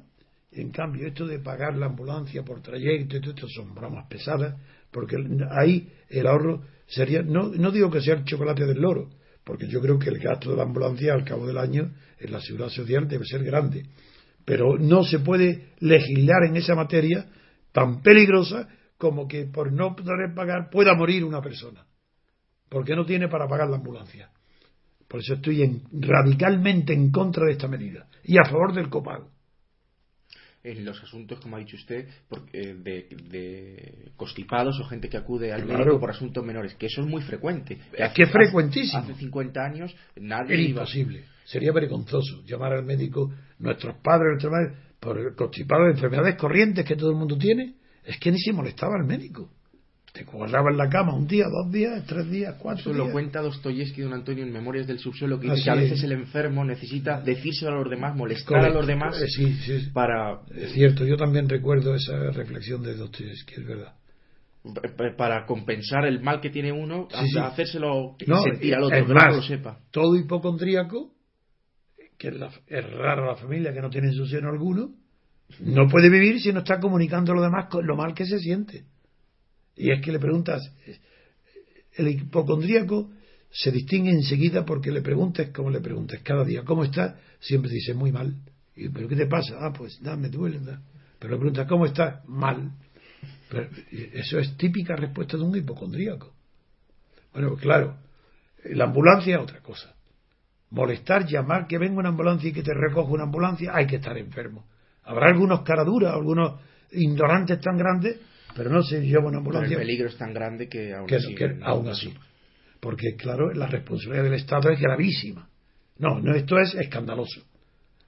En cambio, esto de pagar la ambulancia por trayecto, esto son bromas pesadas, porque ahí el ahorro sería, no, no digo que sea el chocolate del loro, porque yo creo que el gasto de la ambulancia al cabo del año en la seguridad social debe ser grande. Pero no se puede legislar en esa materia tan peligrosa como que por no poder pagar pueda morir una persona, porque no tiene para pagar la ambulancia. Por eso estoy radicalmente en contra de esta medida y a favor del copago en los asuntos, como ha dicho usted, eh, de, constipados o gente que acude al médico por asuntos menores, que eso es muy frecuente. Es que es frecuentísimo. Hace 50 años nadie. Era imposible. Sería vergonzoso llamar al médico, nuestros padres, nuestras madres, por constipados de enfermedades corrientes que todo el mundo tiene. Es que ni se molestaba al médico te guardaba en la cama un día, dos días, tres días, cuatro Eso lo cuenta Dostoyevsky, don Antonio, en Memorias del Subsuelo, que dice que a veces el enfermo necesita decírselo a los demás, molestar a los demás eh, sí, sí. para... Es cierto, yo también recuerdo esa reflexión de Dostoyevsky, es verdad. Para compensar el mal que tiene uno, hacérselo sentir al otro, que no lo sepa. Todo hipocondríaco, que es, es raro la familia que no tiene en su seno alguno, no puede vivir si no está comunicando a los demás lo mal que se siente. Y es que le preguntas, el hipocondríaco se distingue enseguida porque le preguntes como le preguntes cada día, ¿cómo estás? Siempre dice muy mal. Y, ¿Pero qué te pasa? Ah, pues nada, me duele. Pero le preguntas, ¿cómo estás? Mal. eso es típica respuesta de un hipocondríaco. Bueno, claro, la ambulancia es otra cosa. Molestar, llamar que venga una ambulancia y que te recoja una ambulancia, hay que estar enfermo. Habrá algunos caraduras, algunos ignorantes tan grandes pero no se lleva una ambulancia. el peligro es tan grande que aún así. aún así. Porque, claro, la responsabilidad del Estado es gravísima. No, no, esto es escandaloso.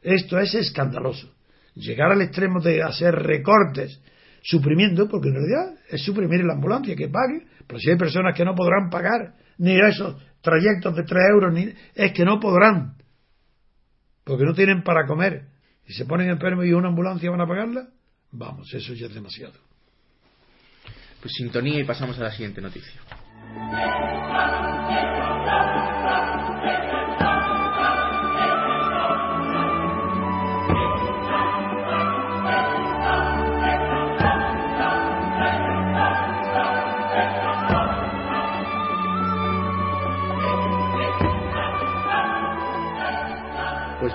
Esto es escandaloso. Llegar al extremo de hacer recortes, suprimiendo, porque en realidad es suprimir la ambulancia, que pague. Pero si hay personas que no podrán pagar ni esos trayectos de 3 euros, ni, es que no podrán. Porque no tienen para comer. Y se ponen enfermos y una ambulancia van a pagarla, vamos, eso ya es demasiado. Pues sintonía y pasamos a la siguiente noticia.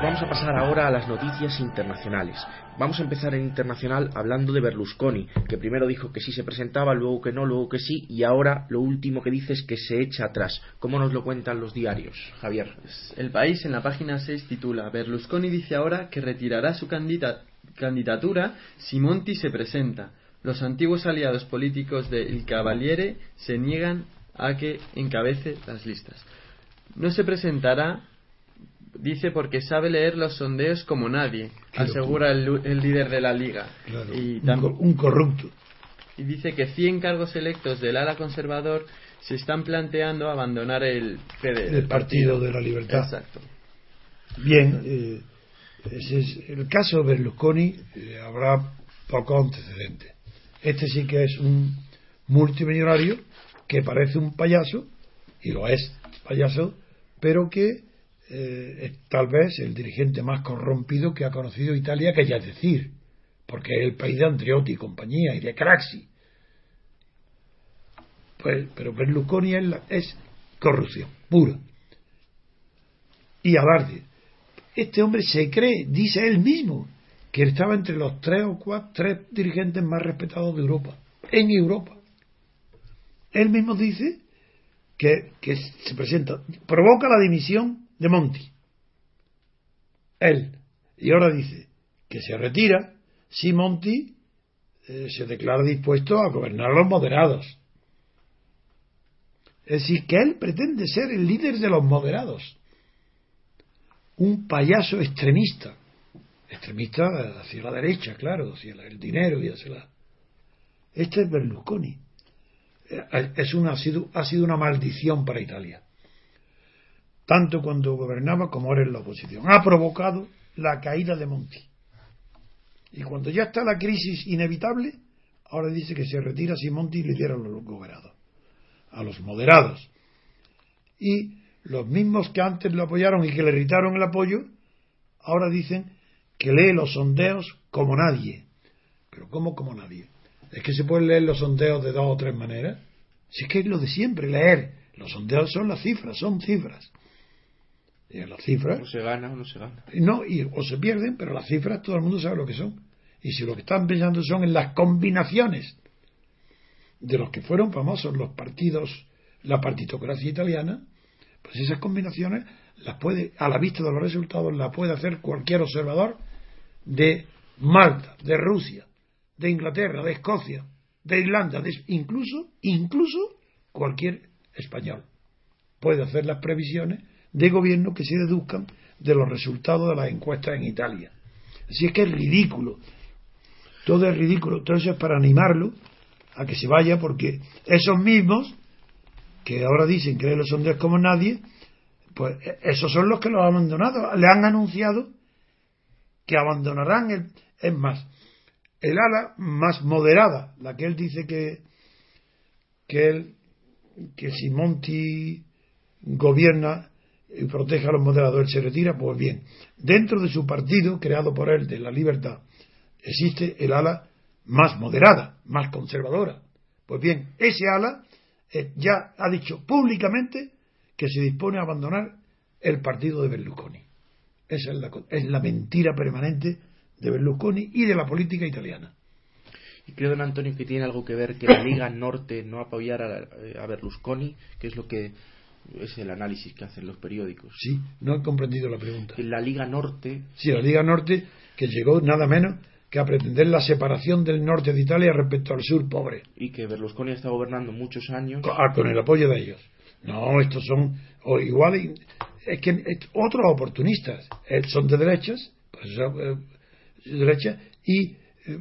Vamos a pasar ahora a las noticias internacionales. Vamos a empezar en internacional hablando de Berlusconi, que primero dijo que sí se presentaba, luego que no, luego que sí, y ahora lo último que dice es que se echa atrás. ¿Cómo nos lo cuentan los diarios, Javier? El país en la página 6 titula Berlusconi dice ahora que retirará su candidatura si Monti se presenta. Los antiguos aliados políticos de El Cavaliere se niegan a que encabece las listas. No se presentará dice porque sabe leer los sondeos como nadie, asegura el, líder de la liga. y un, corrupto. Y dice que 100 cargos electos del ala conservador se están planteando abandonar el El Partido de la Libertad. Exacto. Bien, eh, ese es el caso Berlusconi eh, habrá poco antecedente. Este sí que es un multimillonario que parece un payaso, y lo es, payaso, pero que eh, es tal vez el dirigente más corrompido que ha conocido Italia, que ya es decir, porque es el país de Andreotti y compañía y de Craxi. Pues, pero Berlusconi es, la- es corrupción pura. Y alarde. Este hombre se cree, dice él mismo, que estaba entre los tres o cuatro, tres dirigentes más respetados de Europa, en Europa. Él mismo dice que, que se presenta, provoca la dimisión de Monti. Él. Y ahora dice que se retira si Monti eh, se declara dispuesto a gobernar a los moderados. Es decir, que él pretende ser el líder de los moderados. Un payaso extremista. Extremista hacia la derecha, claro, hacia el dinero y hacia la... Este es Berlusconi. Eh, Es una, ha, sido, ha sido una maldición para Italia. Tanto cuando gobernaba como ahora en la oposición. Ha provocado la caída de Monti. Y cuando ya está la crisis inevitable, ahora dice que se retira si Monti lidera a los gobernados, a los moderados. Y los mismos que antes lo apoyaron y que le irritaron el apoyo, ahora dicen que lee los sondeos como nadie. Pero ¿cómo como nadie? Es que se pueden leer los sondeos de dos o tres maneras. Si es que es lo de siempre, leer. Los sondeos son las cifras, son cifras. Las cifras O se gana o no se gana. no, y, o se pierden, pero las cifras todo el mundo sabe lo que son. Y si lo que están pensando son en las combinaciones de los que fueron famosos los partidos, la partitocracia italiana, pues esas combinaciones las puede, a la vista de los resultados, las puede hacer cualquier observador de Malta, de Rusia, de Inglaterra, de Escocia, de Irlanda, de, incluso, incluso cualquier español puede hacer las previsiones de gobierno que se deduzcan de los resultados de las encuestas en Italia. Así es que es ridículo. Todo es ridículo. Todo eso es para animarlo a que se vaya, porque esos mismos que ahora dicen que los sondeos como nadie, pues esos son los que lo han abandonado. Le han anunciado que abandonarán el. Es más, el ala más moderada, la que él dice que, que él, que si Monti gobierna protege a los moderados, él se retira, pues bien, dentro de su partido, creado por él, de la libertad, existe el ala más moderada, más conservadora. Pues bien, ese ala eh, ya ha dicho públicamente que se dispone a abandonar el partido de Berlusconi. Esa es la, es la mentira permanente de Berlusconi y de la política italiana. Y creo, don Antonio, que tiene algo que ver que la Liga Norte no apoyara a, a Berlusconi, que es lo que es el análisis que hacen los periódicos. Sí, no he comprendido la pregunta. La Liga Norte, Sí, la Liga Norte, que llegó nada menos que a pretender la separación del norte de Italia respecto al sur pobre, y que Berlusconi está gobernando muchos años, con, ah, con el apoyo de ellos. No, estos son o igual, es que es- otros oportunistas, eh, son de derechas, pues, eh, de derecha, y eh,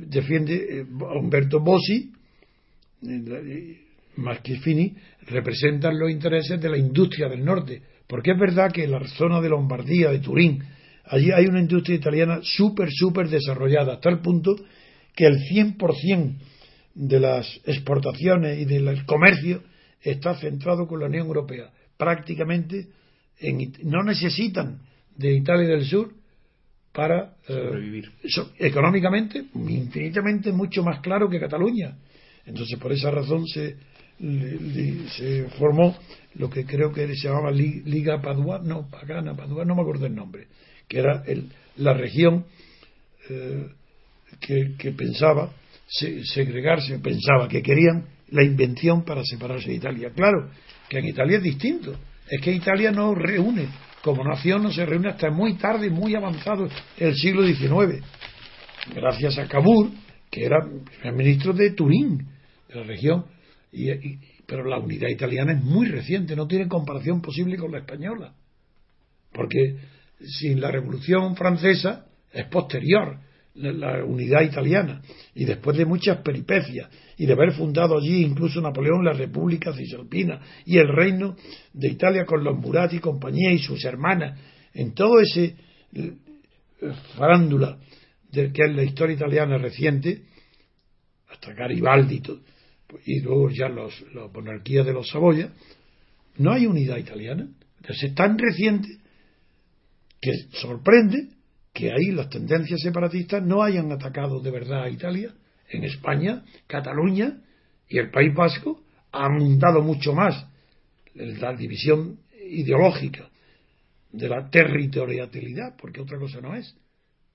defiende eh, a Umberto Bossi, Maschifini, representan los intereses de la industria del norte, porque es verdad que en la zona de Lombardía, de Turín, allí hay una industria italiana súper, súper desarrollada, hasta el punto que el 100% de las exportaciones y del comercio está centrado con la Unión Europea. Prácticamente en no necesitan de Italia del Sur para eh, sobrevivir. so- económicamente infinitamente mucho más claro que Cataluña. Entonces, por esa razón se, se formó lo que creo que se llamaba Li- Liga Padua, no, Pagana, Padua, no me acuerdo el nombre, que era el- la región eh, que, que pensaba se- segregarse, pensaba que querían la invención para separarse de Italia. Claro, que en Italia es distinto. Es que Italia no reúne, como nación no se reúne hasta muy tarde, muy avanzado el siglo XIX. Gracias a Cavour, que era el ministro de Turín, de la región. Y, y- pero la unidad italiana es muy reciente, no tiene comparación posible con la española. Porque sin la Revolución Francesa es posterior la, unidad italiana. Y después de muchas peripecias y de haber fundado allí incluso Napoleón la República Cisalpina y el reino de Italia con los Murati y compañía y sus hermanas, en todo ese eh, farándula de que es la historia italiana reciente, hasta Garibaldi todo, y luego ya los, la monarquía de los Saboya, no hay unidad italiana. Entonces es tan reciente que sorprende que ahí las tendencias separatistas no hayan atacado de verdad a Italia. En España, Cataluña y el País Vasco han dado mucho más la división ideológica de la territorialidad, porque otra cosa no es.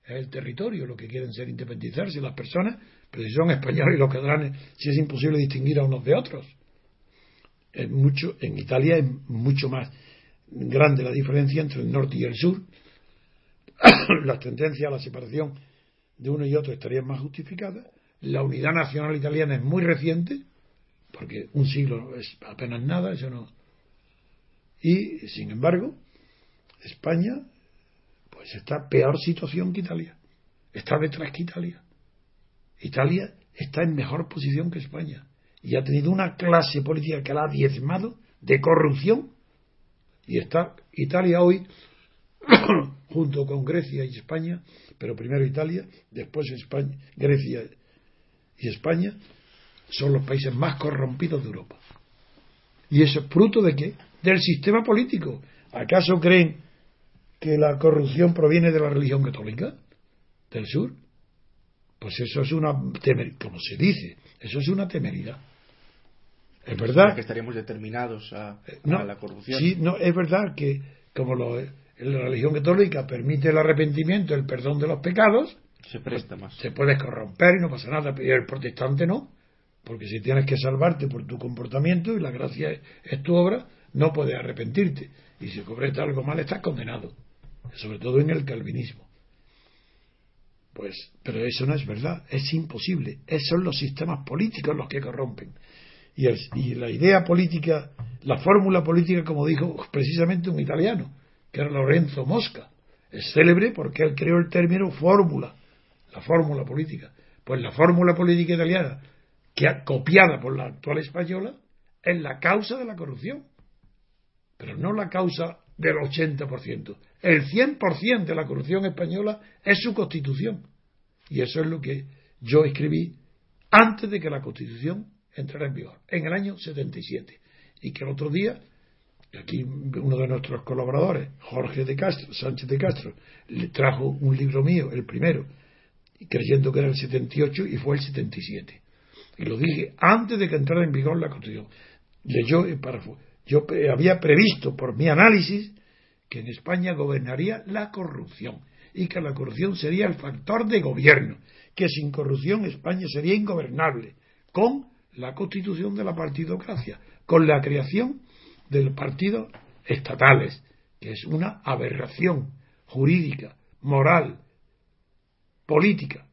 Es el territorio lo que quieren ser independizarse las personas, pero si son españoles y los catalanes, si es imposible distinguir a unos de otros. Es mucho, en Italia es mucho más grande la diferencia entre el norte y el sur. Las tendencias a la separación de uno y otro estarían más justificadas. La unidad nacional italiana es muy reciente, porque un siglo es apenas nada, eso no. Y, sin embargo, España pues está peor situación que Italia. Está detrás que Italia. Italia está en mejor posición que España y ha tenido una clase política que la ha diezmado de corrupción y está Italia hoy junto con Grecia y España, pero primero Italia, después Grecia y España son los países más corrompidos de Europa. ¿Y eso es fruto de qué? Del sistema político. ¿Acaso creen que la corrupción proviene de la religión católica del sur? Pues eso es una temeridad, como se dice, eso es una temeridad. Es verdad que estaríamos determinados a, eh, la corrupción. Sí, no, es verdad que como lo, la religión católica permite el arrepentimiento, el perdón de los pecados, se presta más. Se puede corromper y no pasa nada, pero el protestante no, porque si tienes que salvarte por tu comportamiento y la gracia es, tu obra, no puedes arrepentirte. Y si cobreste algo mal, estás condenado, sobre todo en el calvinismo. Pues, pero eso no es verdad, es imposible. Esos son los sistemas políticos los que corrompen. Y, y la idea política, la fórmula política, como dijo precisamente un italiano, que era Lorenzo Mosca, es célebre porque él creó el término fórmula, la fórmula política. Pues la fórmula política italiana, que copiada por la actual española, es la causa de la corrupción, pero no la causa del 80%. El 100% de la corrupción española es su constitución. Y eso es lo que yo escribí antes de que la constitución entrará en vigor, en el año 77. Y que el otro día, aquí uno de nuestros colaboradores, Jorge de Castro, Sánchez de Castro, le trajo un libro mío, el primero, creyendo que era el 78 y fue el 77. Y lo dije antes de que entrara en vigor la Constitución. Leyó el párrafo. Yo había previsto por mi análisis que en España gobernaría la corrupción y que la corrupción sería el factor de gobierno, que sin corrupción España sería ingobernable, con la constitución de la partidocracia, con la creación de partidos estatales, que es una aberración jurídica, moral, política.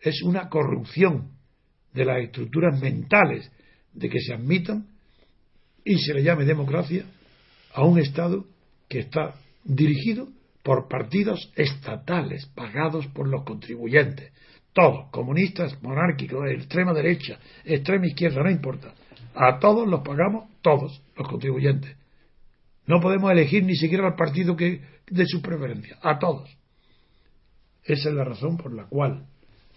Es una corrupción de las estructuras mentales de que se admitan y se le llame democracia a un Estado que está dirigido por partidos estatales pagados por los contribuyentes todos, comunistas, monárquicos, extrema derecha, extrema izquierda, no importa. A todos los pagamos, todos, los contribuyentes. No podemos elegir ni siquiera al partido que de su preferencia, a todos. Esa es la razón por la cual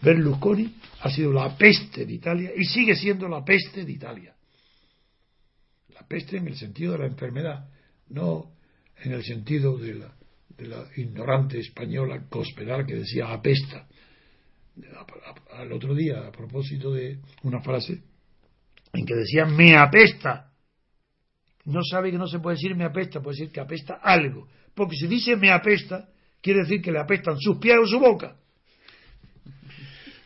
Berlusconi ha sido la peste de Italia y sigue siendo la peste de Italia. La peste en el sentido de la enfermedad, no en el sentido de la, de la ignorante española cospedal que decía apesta al otro día a propósito de una frase en que decía me apesta. No sabe que no se puede decir me apesta, puede decir que apesta algo. Porque si dice me apesta, quiere decir que le apestan sus pies o su boca.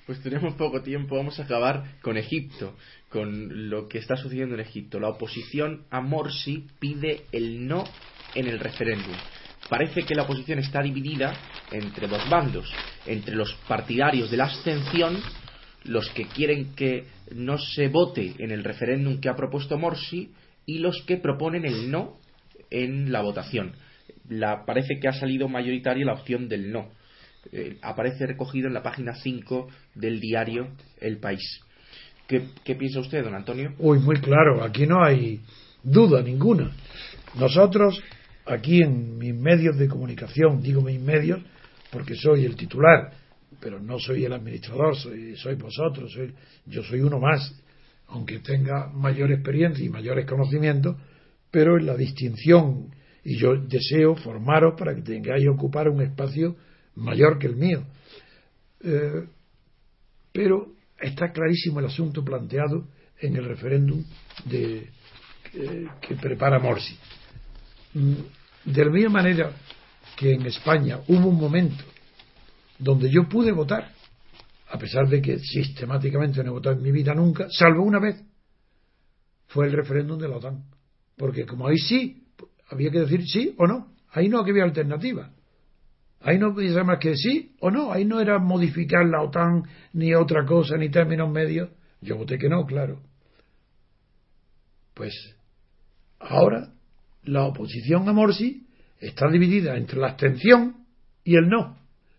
Pues tenemos poco tiempo, vamos a acabar con Egipto, con lo que está sucediendo en Egipto. La oposición a Morsi pide el no en el referéndum parece que la oposición está dividida entre dos bandos, entre los partidarios de la abstención, los que quieren que no se vote en el referéndum que ha propuesto Morsi, y los que proponen el no en la votación. La, parece que ha salido mayoritaria la opción del no. Eh, aparece recogido en la página 5 del diario El País. ¿Qué, ¿Qué piensa usted, don Antonio? Uy, muy claro, aquí no hay duda ninguna. Nosotros aquí en mis medios de comunicación, digo mis medios porque soy el titular, pero no soy el administrador, soy, soy vosotros, soy, yo soy uno más, aunque tenga mayor experiencia y mayores conocimientos, pero en la distinción Y yo deseo formaros para que tengáis ocupar un espacio mayor que el mío. Eh, pero está clarísimo el asunto planteado en el referéndum de, eh, que prepara Morsi. Mm, de la misma manera que en España hubo un momento donde yo pude votar, a pesar de que sistemáticamente no he votado en mi vida nunca, salvo una vez, fue el referéndum de la OTAN. Porque como ahí sí, había que decir sí o no, ahí no había alternativa. Ahí no podía más que sí o no, ahí no era modificar la OTAN ni otra cosa, ni términos medios. Yo voté que no, claro. Pues ahora la oposición a Morsi está dividida entre la abstención y el no.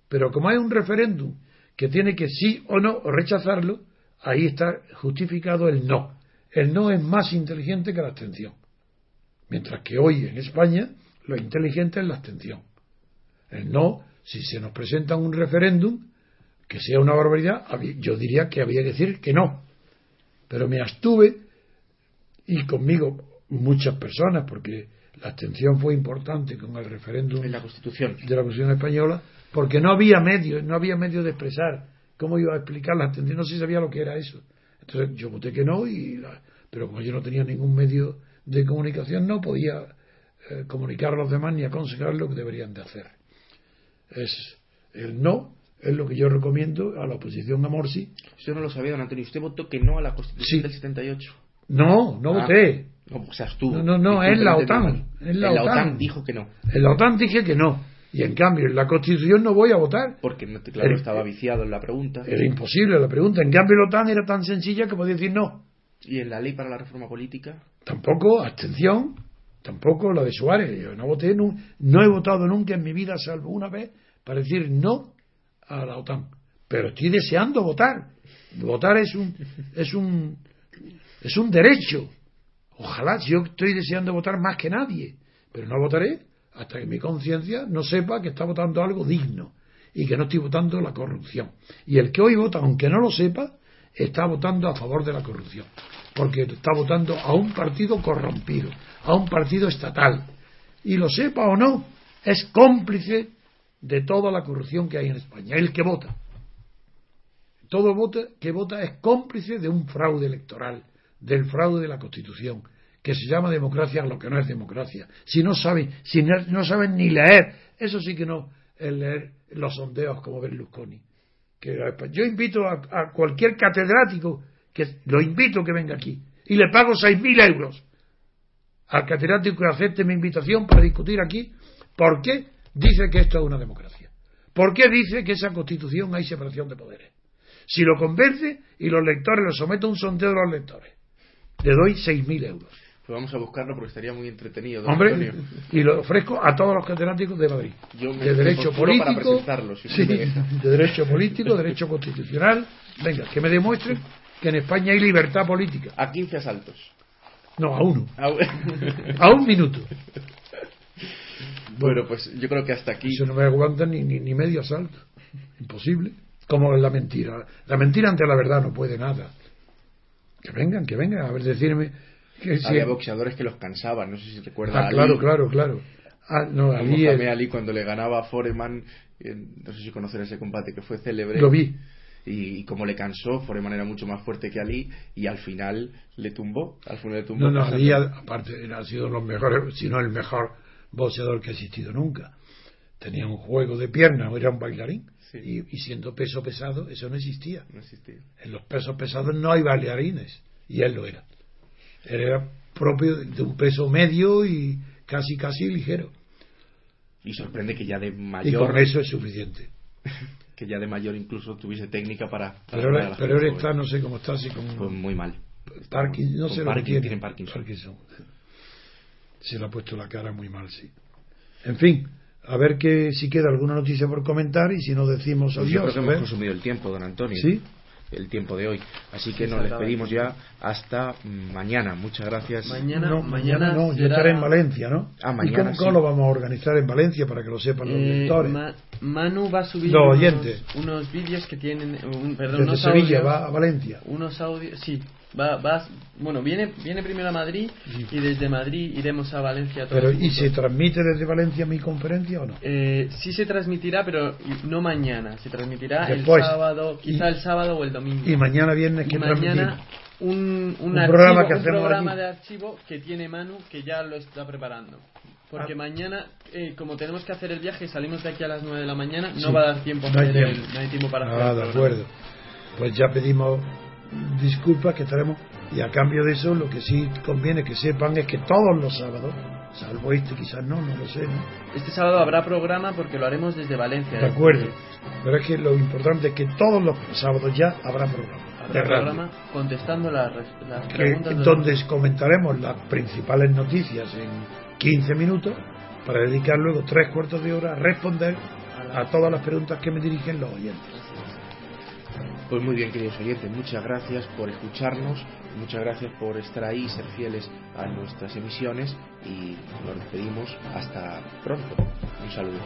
Pero como hay un referéndum que tiene que sí o no o rechazarlo, ahí está justificado el no. El no es más inteligente que la abstención. Mientras que hoy en España lo inteligente es la abstención. El no, si se nos presenta un referéndum que sea una barbaridad, yo diría que había que decir que no. Pero me abstuve y conmigo muchas personas, porque la abstención fue importante con el referéndum en la Constitución. de la Constitución española, porque no había medio, no había medio de expresar cómo iba a explicar la abstención, no se sabía lo que era eso. Entonces yo voté que no, y pero como yo no tenía ningún medio de comunicación, no podía eh, comunicar a los demás ni aconsejar lo que deberían de hacer. Es el no es lo que yo recomiendo a la oposición a Morsi. Usted no lo sabía, don Antonio. Usted votó que no a la Constitución del 78. No, no ah. voté. No, o sea, estuvo. No, no, no es la OTAN. Es la, OTAN. dijo que no. En la OTAN dije que no. Y en cambio, en la Constitución no voy a votar. Porque, claro, estaba viciado en la pregunta. Era imposible la pregunta. En cambio, la OTAN era tan sencilla que podía decir no. ¿Y en la ley para la reforma política? Tampoco, abstención. Tampoco la de Suárez. Yo no voté, no, he votado nunca en mi vida, salvo una vez, para decir no a la OTAN. Pero estoy deseando votar. Votar es un, es un, es un derecho. Ojalá, yo estoy deseando votar más que nadie, pero no votaré hasta que mi conciencia no sepa que está votando algo digno y que no estoy votando la corrupción. Y el que hoy vota, aunque no lo sepa, está votando a favor de la corrupción, porque está votando a un partido corrompido, a un partido estatal. Y lo sepa o no, es cómplice de toda la corrupción que hay en España, el que vota. Todo que vota es cómplice de un fraude electoral, del fraude de la Constitución, que se llama democracia lo que no es democracia. Si no saben, si no, saben ni leer, eso sí que no es leer los sondeos como Berlusconi. Que yo invito a, cualquier catedrático, que lo invito que venga aquí, y le pago seis mil euros al catedrático que acepte mi invitación para discutir aquí por qué dice que esto es una democracia. ¿Por qué dice que esa constitución hay separación de poderes? Si lo convence y los lectores lo someto a un sondeo de los lectores, le doy 6.000 euros. Pues vamos a buscarlo porque estaría muy entretenido. Hombre, y lo ofrezco a todos los catedráticos de Madrid. de derecho político, de derecho político, derecho constitucional. Venga, que me demuestren que en España hay libertad política. A 15 asaltos. No, a uno. a un minuto. Bueno, pues yo creo que hasta aquí. Eso no me aguanta ni, ni, medio asalto. Imposible. Como la mentira. La mentira ante la verdad no puede nada. Que vengan, que vengan. A ver, decirme. Que Había boxeadores que los cansaban. No sé si recuerda. Ah, claro, claro, claro. Ah, no, Ali, Ali cuando le ganaba a Foreman. No sé si conocen ese combate que fue célebre. Lo vi. Y, como le cansó, Foreman era mucho más fuerte que Ali y al final le tumbó. Al final le tumbó. No, no, Ali, aparte, ha sido los mejores, si no el mejor boxeador que ha existido nunca. Tenía un juego de piernas, era un bailarín. Y, siendo peso pesado, eso no existía. no existía. En los pesos pesados no hay bailarines. Y él lo era. Él era propio de un peso medio y casi, casi ligero. Y sorprende que ya de mayor. Y con eso es suficiente. que ya de mayor incluso tuviese técnica para. pero ahora, pero está, no sé cómo está, así como. Pues muy mal. Parkinson, no sé lo que tiene. Parkinson. Parkinson se le ha puesto la cara muy mal, sí. En fin, a ver que si queda alguna noticia por comentar y si no decimos adiós. Yo creo que hemos consumido el tiempo, don Antonio. Sí. El tiempo de hoy. Así que nos despedimos ya hasta mañana. Muchas gracias. Mañana no, mañana, no, yo estaré en Valencia, ¿no? Ah, mañana. ¿Y cómo, lo vamos a organizar en Valencia para que lo sepan los eh, lectores? Manu va a subir unos, unos vídeos que tienen. Un, perdón, Desde unos Sevilla va a Valencia. Unos audios, sí Va, vas, bueno, viene, viene primero a Madrid y desde Madrid iremos a Valencia. todos Pero, ¿y se transmite desde Valencia mi conferencia o no? Eh, sí se transmitirá, pero no mañana. Se transmitirá Después. el sábado, quizá Y- el sábado o el domingo. Y mañana viernes que mañana un, un, Un archivo- programa que un programa de archivo que tiene Manu que ya lo está preparando. Porque Ah. mañana, eh, como tenemos que hacer el viaje, salimos de aquí a las 9 de la mañana, no Sí. va a dar tiempo No hay hacer el- tiempo. no hay tiempo para hacer Ah, el de acuerdo. Pues ya pedimos disculpas que estaremos y a cambio de eso lo que sí conviene que sepan es que todos los sábados, salvo este quizás no, no lo sé, ¿no? Este sábado habrá programa porque lo haremos desde Valencia. De acuerdo. Pero es que lo importante es que todos los sábados ya habrá programa. Habrá radio. programa contestando las, res- las que- preguntas. de- donde comentaremos las principales noticias en 15 minutos para dedicar luego tres cuartos de hora a responder a todas las preguntas que me dirigen los oyentes. Pues muy bien, queridos oyentes, muchas gracias por escucharnos, muchas gracias por estar ahí y ser fieles a nuestras emisiones y nos despedimos hasta pronto. Un saludo.